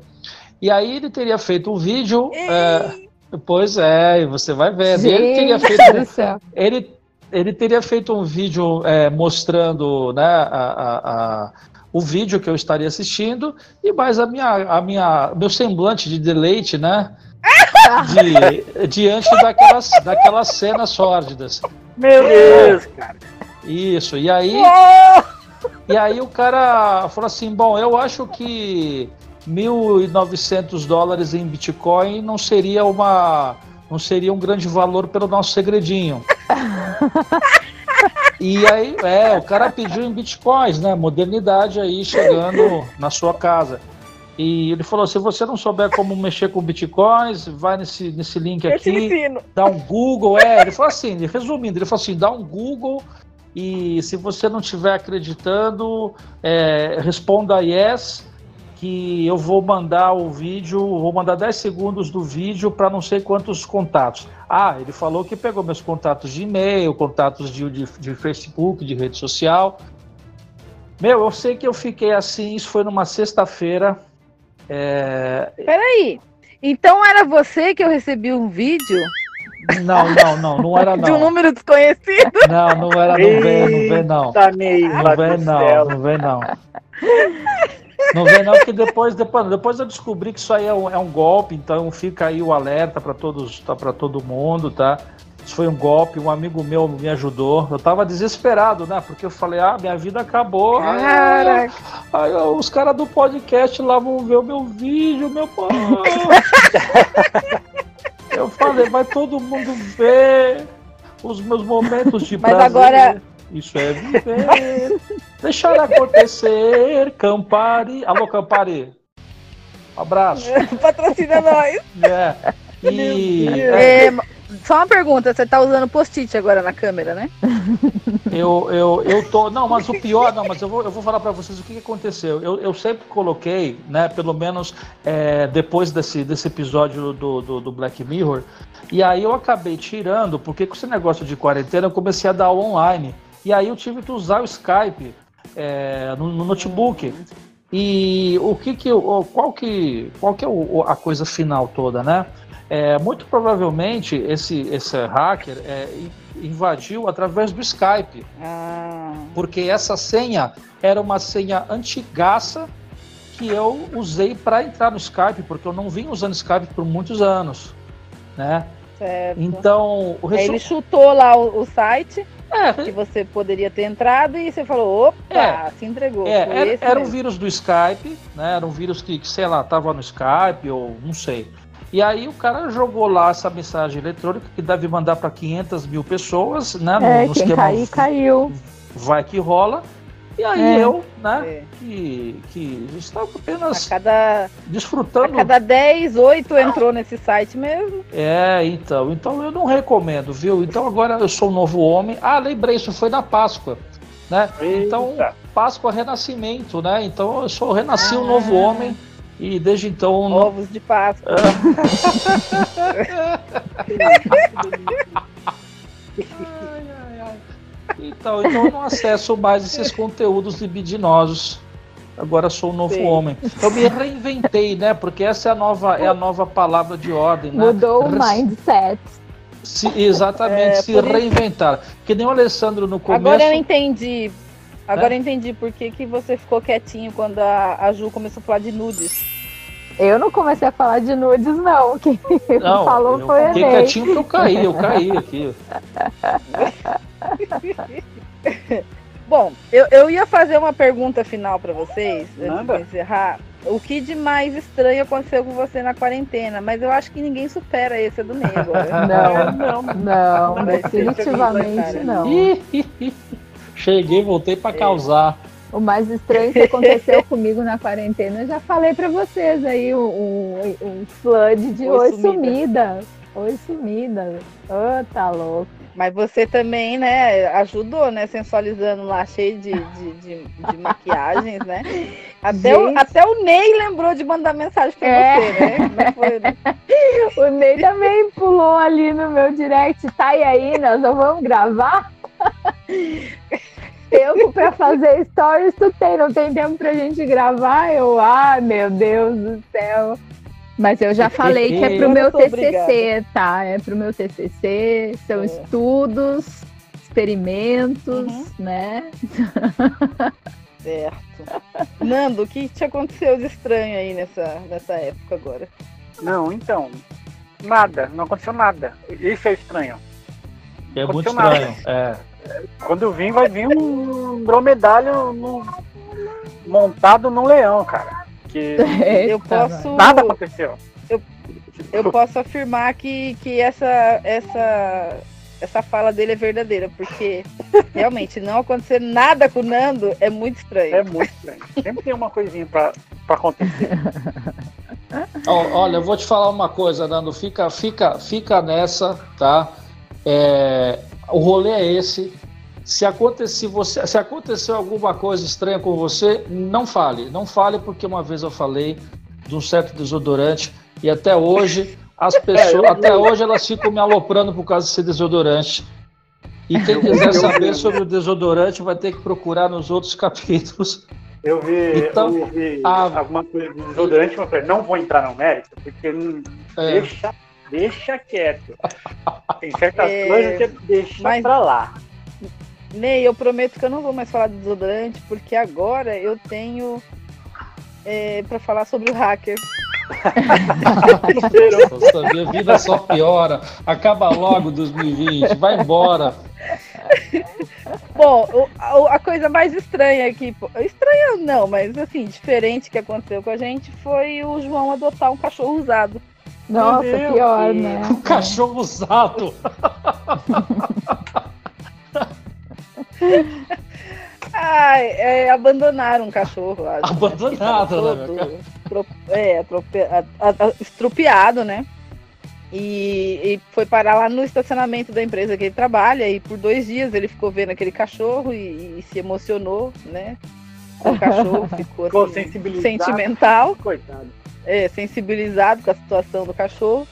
E aí ele teria feito um vídeo. É, pois é, você vai ver. Gente ele teria feito. Ele, ele teria feito um vídeo é, mostrando né, a, a, a, o vídeo que eu estaria assistindo e mais a minha, a minha, meu semblante de deleite, né? De, [laughs] diante daquelas, daquelas cenas sórdidas.
Meu Deus, cara.
Isso, e aí. E aí o cara falou assim: bom, eu acho que 1.900 dólares em Bitcoin não seria uma. não seria um grande valor pelo nosso segredinho. E aí, é, o cara pediu em bitcoins, né? Modernidade aí chegando na sua casa. E ele falou: se você não souber como mexer com bitcoins, vai nesse, nesse link aqui, dá um Google. É, ele falou assim, resumindo, ele falou assim: dá um Google e se você não estiver acreditando, é, responda yes, que eu vou mandar o vídeo, vou mandar 10 segundos do vídeo para não sei quantos contatos. Ah, ele falou que pegou meus contatos de e-mail, contatos de, de, de Facebook, de rede social. Meu, eu sei que eu fiquei assim, isso foi numa sexta-feira. É...
Peraí, então era você que eu recebi um vídeo
não, não, não, não era não.
De um número desconhecido?
Não, não era, não vem, não vem não. Tá meio não vem não, não vem não. Não vem não, porque depois, depois, depois eu descobri que isso aí é um, é um golpe, então fica aí o alerta para todos, tá, para todo mundo, tá? Isso foi um golpe, um amigo meu me ajudou. Eu tava desesperado, né? Porque eu falei, ah, minha vida acabou. Caraca. Aí, aí, os caras do podcast lá vão ver o meu vídeo, meu pai. [laughs] Eu falei, vai todo mundo ver os meus momentos de [laughs] Mas prazer. agora. Isso é viver. Deixar acontecer. Campari. Alô, Campari. Um abraço. [laughs]
Patrocina nós.
É. E.
É, só uma pergunta, você tá usando post-it agora na câmera, né? [laughs]
Eu, eu, eu tô. Não, mas o pior, não, mas eu vou, eu vou falar para vocês o que, que aconteceu. Eu, eu sempre coloquei, né, pelo menos é, depois desse, desse episódio do, do, do, Black Mirror, e aí eu acabei tirando, porque com esse negócio de quarentena eu comecei a dar online. E aí eu tive que usar o Skype é, no, no, notebook. E o que que. Qual que, qual que é a coisa final toda, né? É, muito provavelmente esse, esse hacker é, invadiu através do Skype. Ah. Porque essa senha era uma senha antigaça que eu usei para entrar no Skype, porque eu não vim usando Skype por muitos anos. Né?
Certo.
Então,
o Ele chutou lá o, o site é, que você poderia ter entrado e você falou, opa, é, se entregou.
É, era, era um vírus do Skype, né? Era um vírus que, que sei lá, estava no Skype ou não sei. E aí o cara jogou lá essa mensagem eletrônica que deve mandar para 500 mil pessoas, né?
No, é, no quem cair, caiu.
Vai que rola. E aí é. eu, né, é. que, que estava apenas
a cada,
desfrutando.
A cada 10, 8 entrou nesse site mesmo.
É, então. Então eu não recomendo, viu? Então agora eu sou um novo homem. Ah, lembrei, isso foi na Páscoa. Né? Então, Páscoa Renascimento, né? Então eu sou renasci ah. um novo homem e desde então.
Ovos de Páscoa. [laughs]
Então, então eu não acesso mais esses conteúdos libidinosos. Agora sou um novo Sim. homem. Eu me reinventei, né? Porque essa é a nova, é a nova palavra de ordem. Né?
Mudou o mindset.
Se, exatamente, é, se reinventar. Isso... Que nem o Alessandro no começo.
Agora eu entendi. Agora né? eu entendi por que, que você ficou quietinho quando a, a Ju começou a falar de nudes.
Eu não comecei a falar de nudes, não. Quem
não, [laughs] falou eu foi fiquei quietinho que eu caí, eu caí aqui. [laughs]
Bom, eu, eu ia fazer uma pergunta final para vocês, antes de encerrar. O que de mais estranho aconteceu com você na quarentena? Mas eu acho que ninguém supera esse do Ney agora.
Não, [laughs] não, não, não definitivamente não.
Cheguei, voltei para causar.
O mais estranho que aconteceu [laughs] comigo na quarentena, eu já falei para vocês aí, um, um, um flood de oi, oi sumida. sumida. Oi sumida. Ô, oh, tá louco.
Mas você também, né, ajudou, né, sensualizando lá, cheio de, de, de, de maquiagens, né? [laughs] Até o, até o Ney lembrou de mandar mensagem pra é. você, né? Foi, né? [laughs]
o Ney também pulou ali no meu direct, tá e aí, nós não vamos gravar? Tempo pra fazer stories, tu tem, não tem tempo pra gente gravar? Eu, ah, meu Deus do céu. Mas eu já falei que é pro meu TCC, obrigada. tá? É pro meu TCC, são é. estudos, experimentos, uhum. né?
Certo. Nando, o que te aconteceu de estranho aí nessa, nessa época agora?
Não, então, nada, não aconteceu nada. Isso é estranho.
É muito estranho, é.
Quando eu vim, vai vir um dromedário no, montado num leão, cara porque [laughs]
eu posso.
Nada aconteceu.
Eu, eu posso afirmar que, que essa, essa, essa fala dele é verdadeira, porque [laughs] realmente não acontecer nada com o Nando é muito estranho.
É muito estranho. Sempre tem uma coisinha pra, pra acontecer.
Olha, eu vou te falar uma coisa, Nando. Fica, fica, fica nessa, tá? É, o rolê é esse. Se, acontecer, você, se aconteceu alguma coisa estranha com você, não fale. Não fale, porque uma vez eu falei de um certo desodorante e até hoje as [laughs] pessoas, até hoje elas ficam me aloprando por causa desse desodorante. E quem quiser saber sobre o desodorante vai ter que procurar nos outros [laughs] capítulos.
Eu vi, então, eu vi a... alguma coisa de desodorante, mas falei, não vou entrar no mérito, porque é. deixa, deixa quieto. Tem certas é... coisas que deixa mas... pra lá.
Ney, eu prometo que eu não vou mais falar de desodorante, porque agora eu tenho é, para falar sobre o hacker. [laughs]
Nossa, minha vida só piora. Acaba logo 2020, vai embora.
Bom, o, a, coisa mais estranha aqui, estranha não, mas assim, diferente que aconteceu com a gente foi o João adotar um cachorro usado.
Nossa, pior, né?
Um [laughs] cachorro usado.
Ai, é, abandonaram um cachorro.
Abandonado, né?
Todo, é, estrupiado, né? E, e, foi parar lá no estacionamento da empresa que ele trabalha. E por dois dias ele ficou vendo aquele cachorro e, e se emocionou, né? O cachorro [laughs] ficou, ficou assim, sentimental.
Coitado.
É, sensibilizado com a situação do cachorro.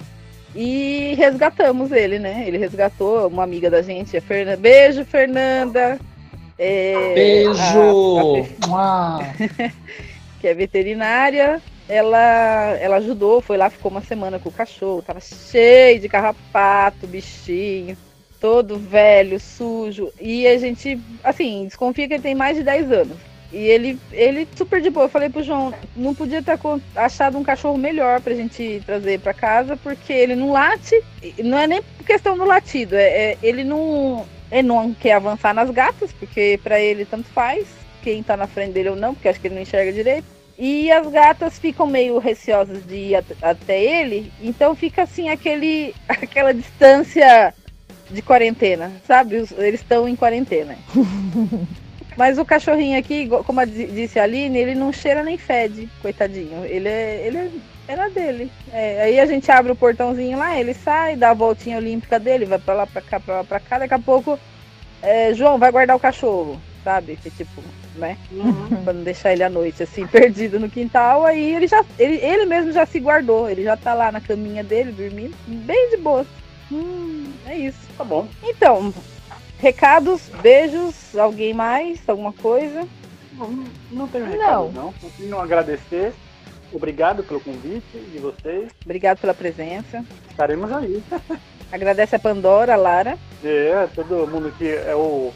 E resgatamos ele, né? Ele resgatou uma amiga da gente, a Fernanda. Beijo, Fernanda!
É, Beijo!
A, a, [laughs] que é veterinária. Ela, ela ajudou, foi lá, ficou uma semana com o cachorro. Tava cheio de carrapato, bichinho, todo velho, sujo. E a gente, assim, desconfia que ele tem mais de 10 anos. E ele, ele super de boa. Eu falei pro João, não podia ter achado um cachorro melhor pra gente trazer pra casa, porque ele não late. Não é nem questão do latido, é, é ele não. Ele não quer avançar nas gatas, porque para ele tanto faz quem tá na frente dele ou não, porque acho que ele não enxerga direito. E as gatas ficam meio receosas de ir até ele, então fica assim aquele, [laughs] aquela distância de quarentena, sabe? Eles estão em quarentena. [laughs] Mas o cachorrinho aqui, como a disse a Aline, ele não cheira nem fede, coitadinho. Ele é, ele é, era dele. É, aí a gente abre o portãozinho lá, ele sai, dá a voltinha olímpica dele, vai pra lá, pra cá, pra lá, pra cá. Daqui a pouco, é, João, vai guardar o cachorro, sabe? Que tipo, né? Uhum. pra não deixar ele à noite, assim, [laughs] perdido no quintal. Aí ele já, ele, ele mesmo já se guardou, ele já tá lá na caminha dele, dormindo, bem de boa. Hum, é isso.
Tá bom.
Então, Recados, beijos, alguém mais, alguma coisa?
Não, não tenho recado, não. não. Só agradecer. Obrigado pelo convite de vocês.
Obrigado pela presença.
Estaremos aí. [laughs]
Agradece a Pandora, a Lara.
É, todo mundo que é o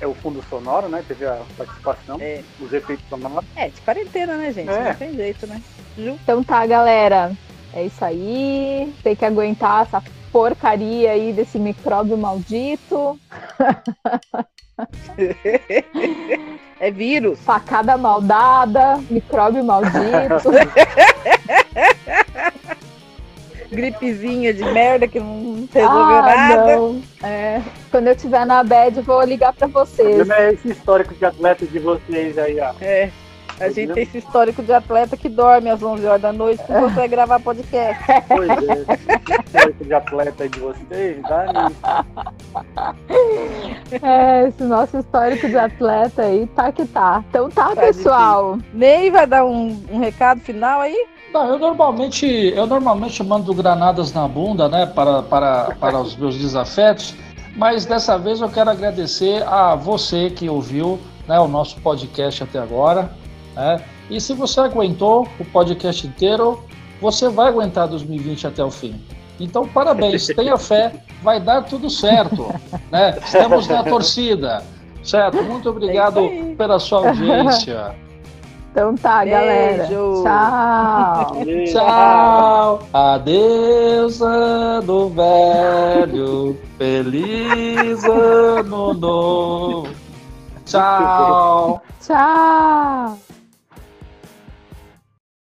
é o fundo sonoro, né? Teve a participação, é. os efeitos sonoros.
É, de quarentena, né, gente? É. Não tem jeito, né?
Ju? Então tá, galera. É isso aí. Tem que aguentar essa porcaria aí desse micróbio maldito.
É vírus.
Facada maldada, micróbio maldito. [laughs]
Gripezinha de merda que não resolveu ah, nada. Não.
É. Quando eu estiver na bed, vou ligar pra vocês.
É esse histórico de atleta de vocês aí, ó.
É. A gente tem esse histórico de atleta que dorme às 11 horas da noite e consegue gravar podcast.
Pois é, histórico de atleta de vocês, dá
É, esse nosso histórico de atleta aí tá que tá. Então tá, tá pessoal.
Difícil. Ney vai dar um, um recado final aí?
Não, eu normalmente, eu normalmente mando granadas na bunda, né, para, para, para os meus desafetos, mas dessa vez eu quero agradecer a você que ouviu né, o nosso podcast até agora. Né? E se você aguentou o podcast inteiro, você vai aguentar 2020 até o fim. Então, parabéns, [laughs] tenha fé, vai dar tudo certo. [laughs] Né? Estamos na torcida. Certo? Muito obrigado é pela sua audiência. [laughs]
Então tá, Beijo. galera. Tchau.
Tchau. Adeus, ano velho. Feliz ano novo. Tchau.
Tchau.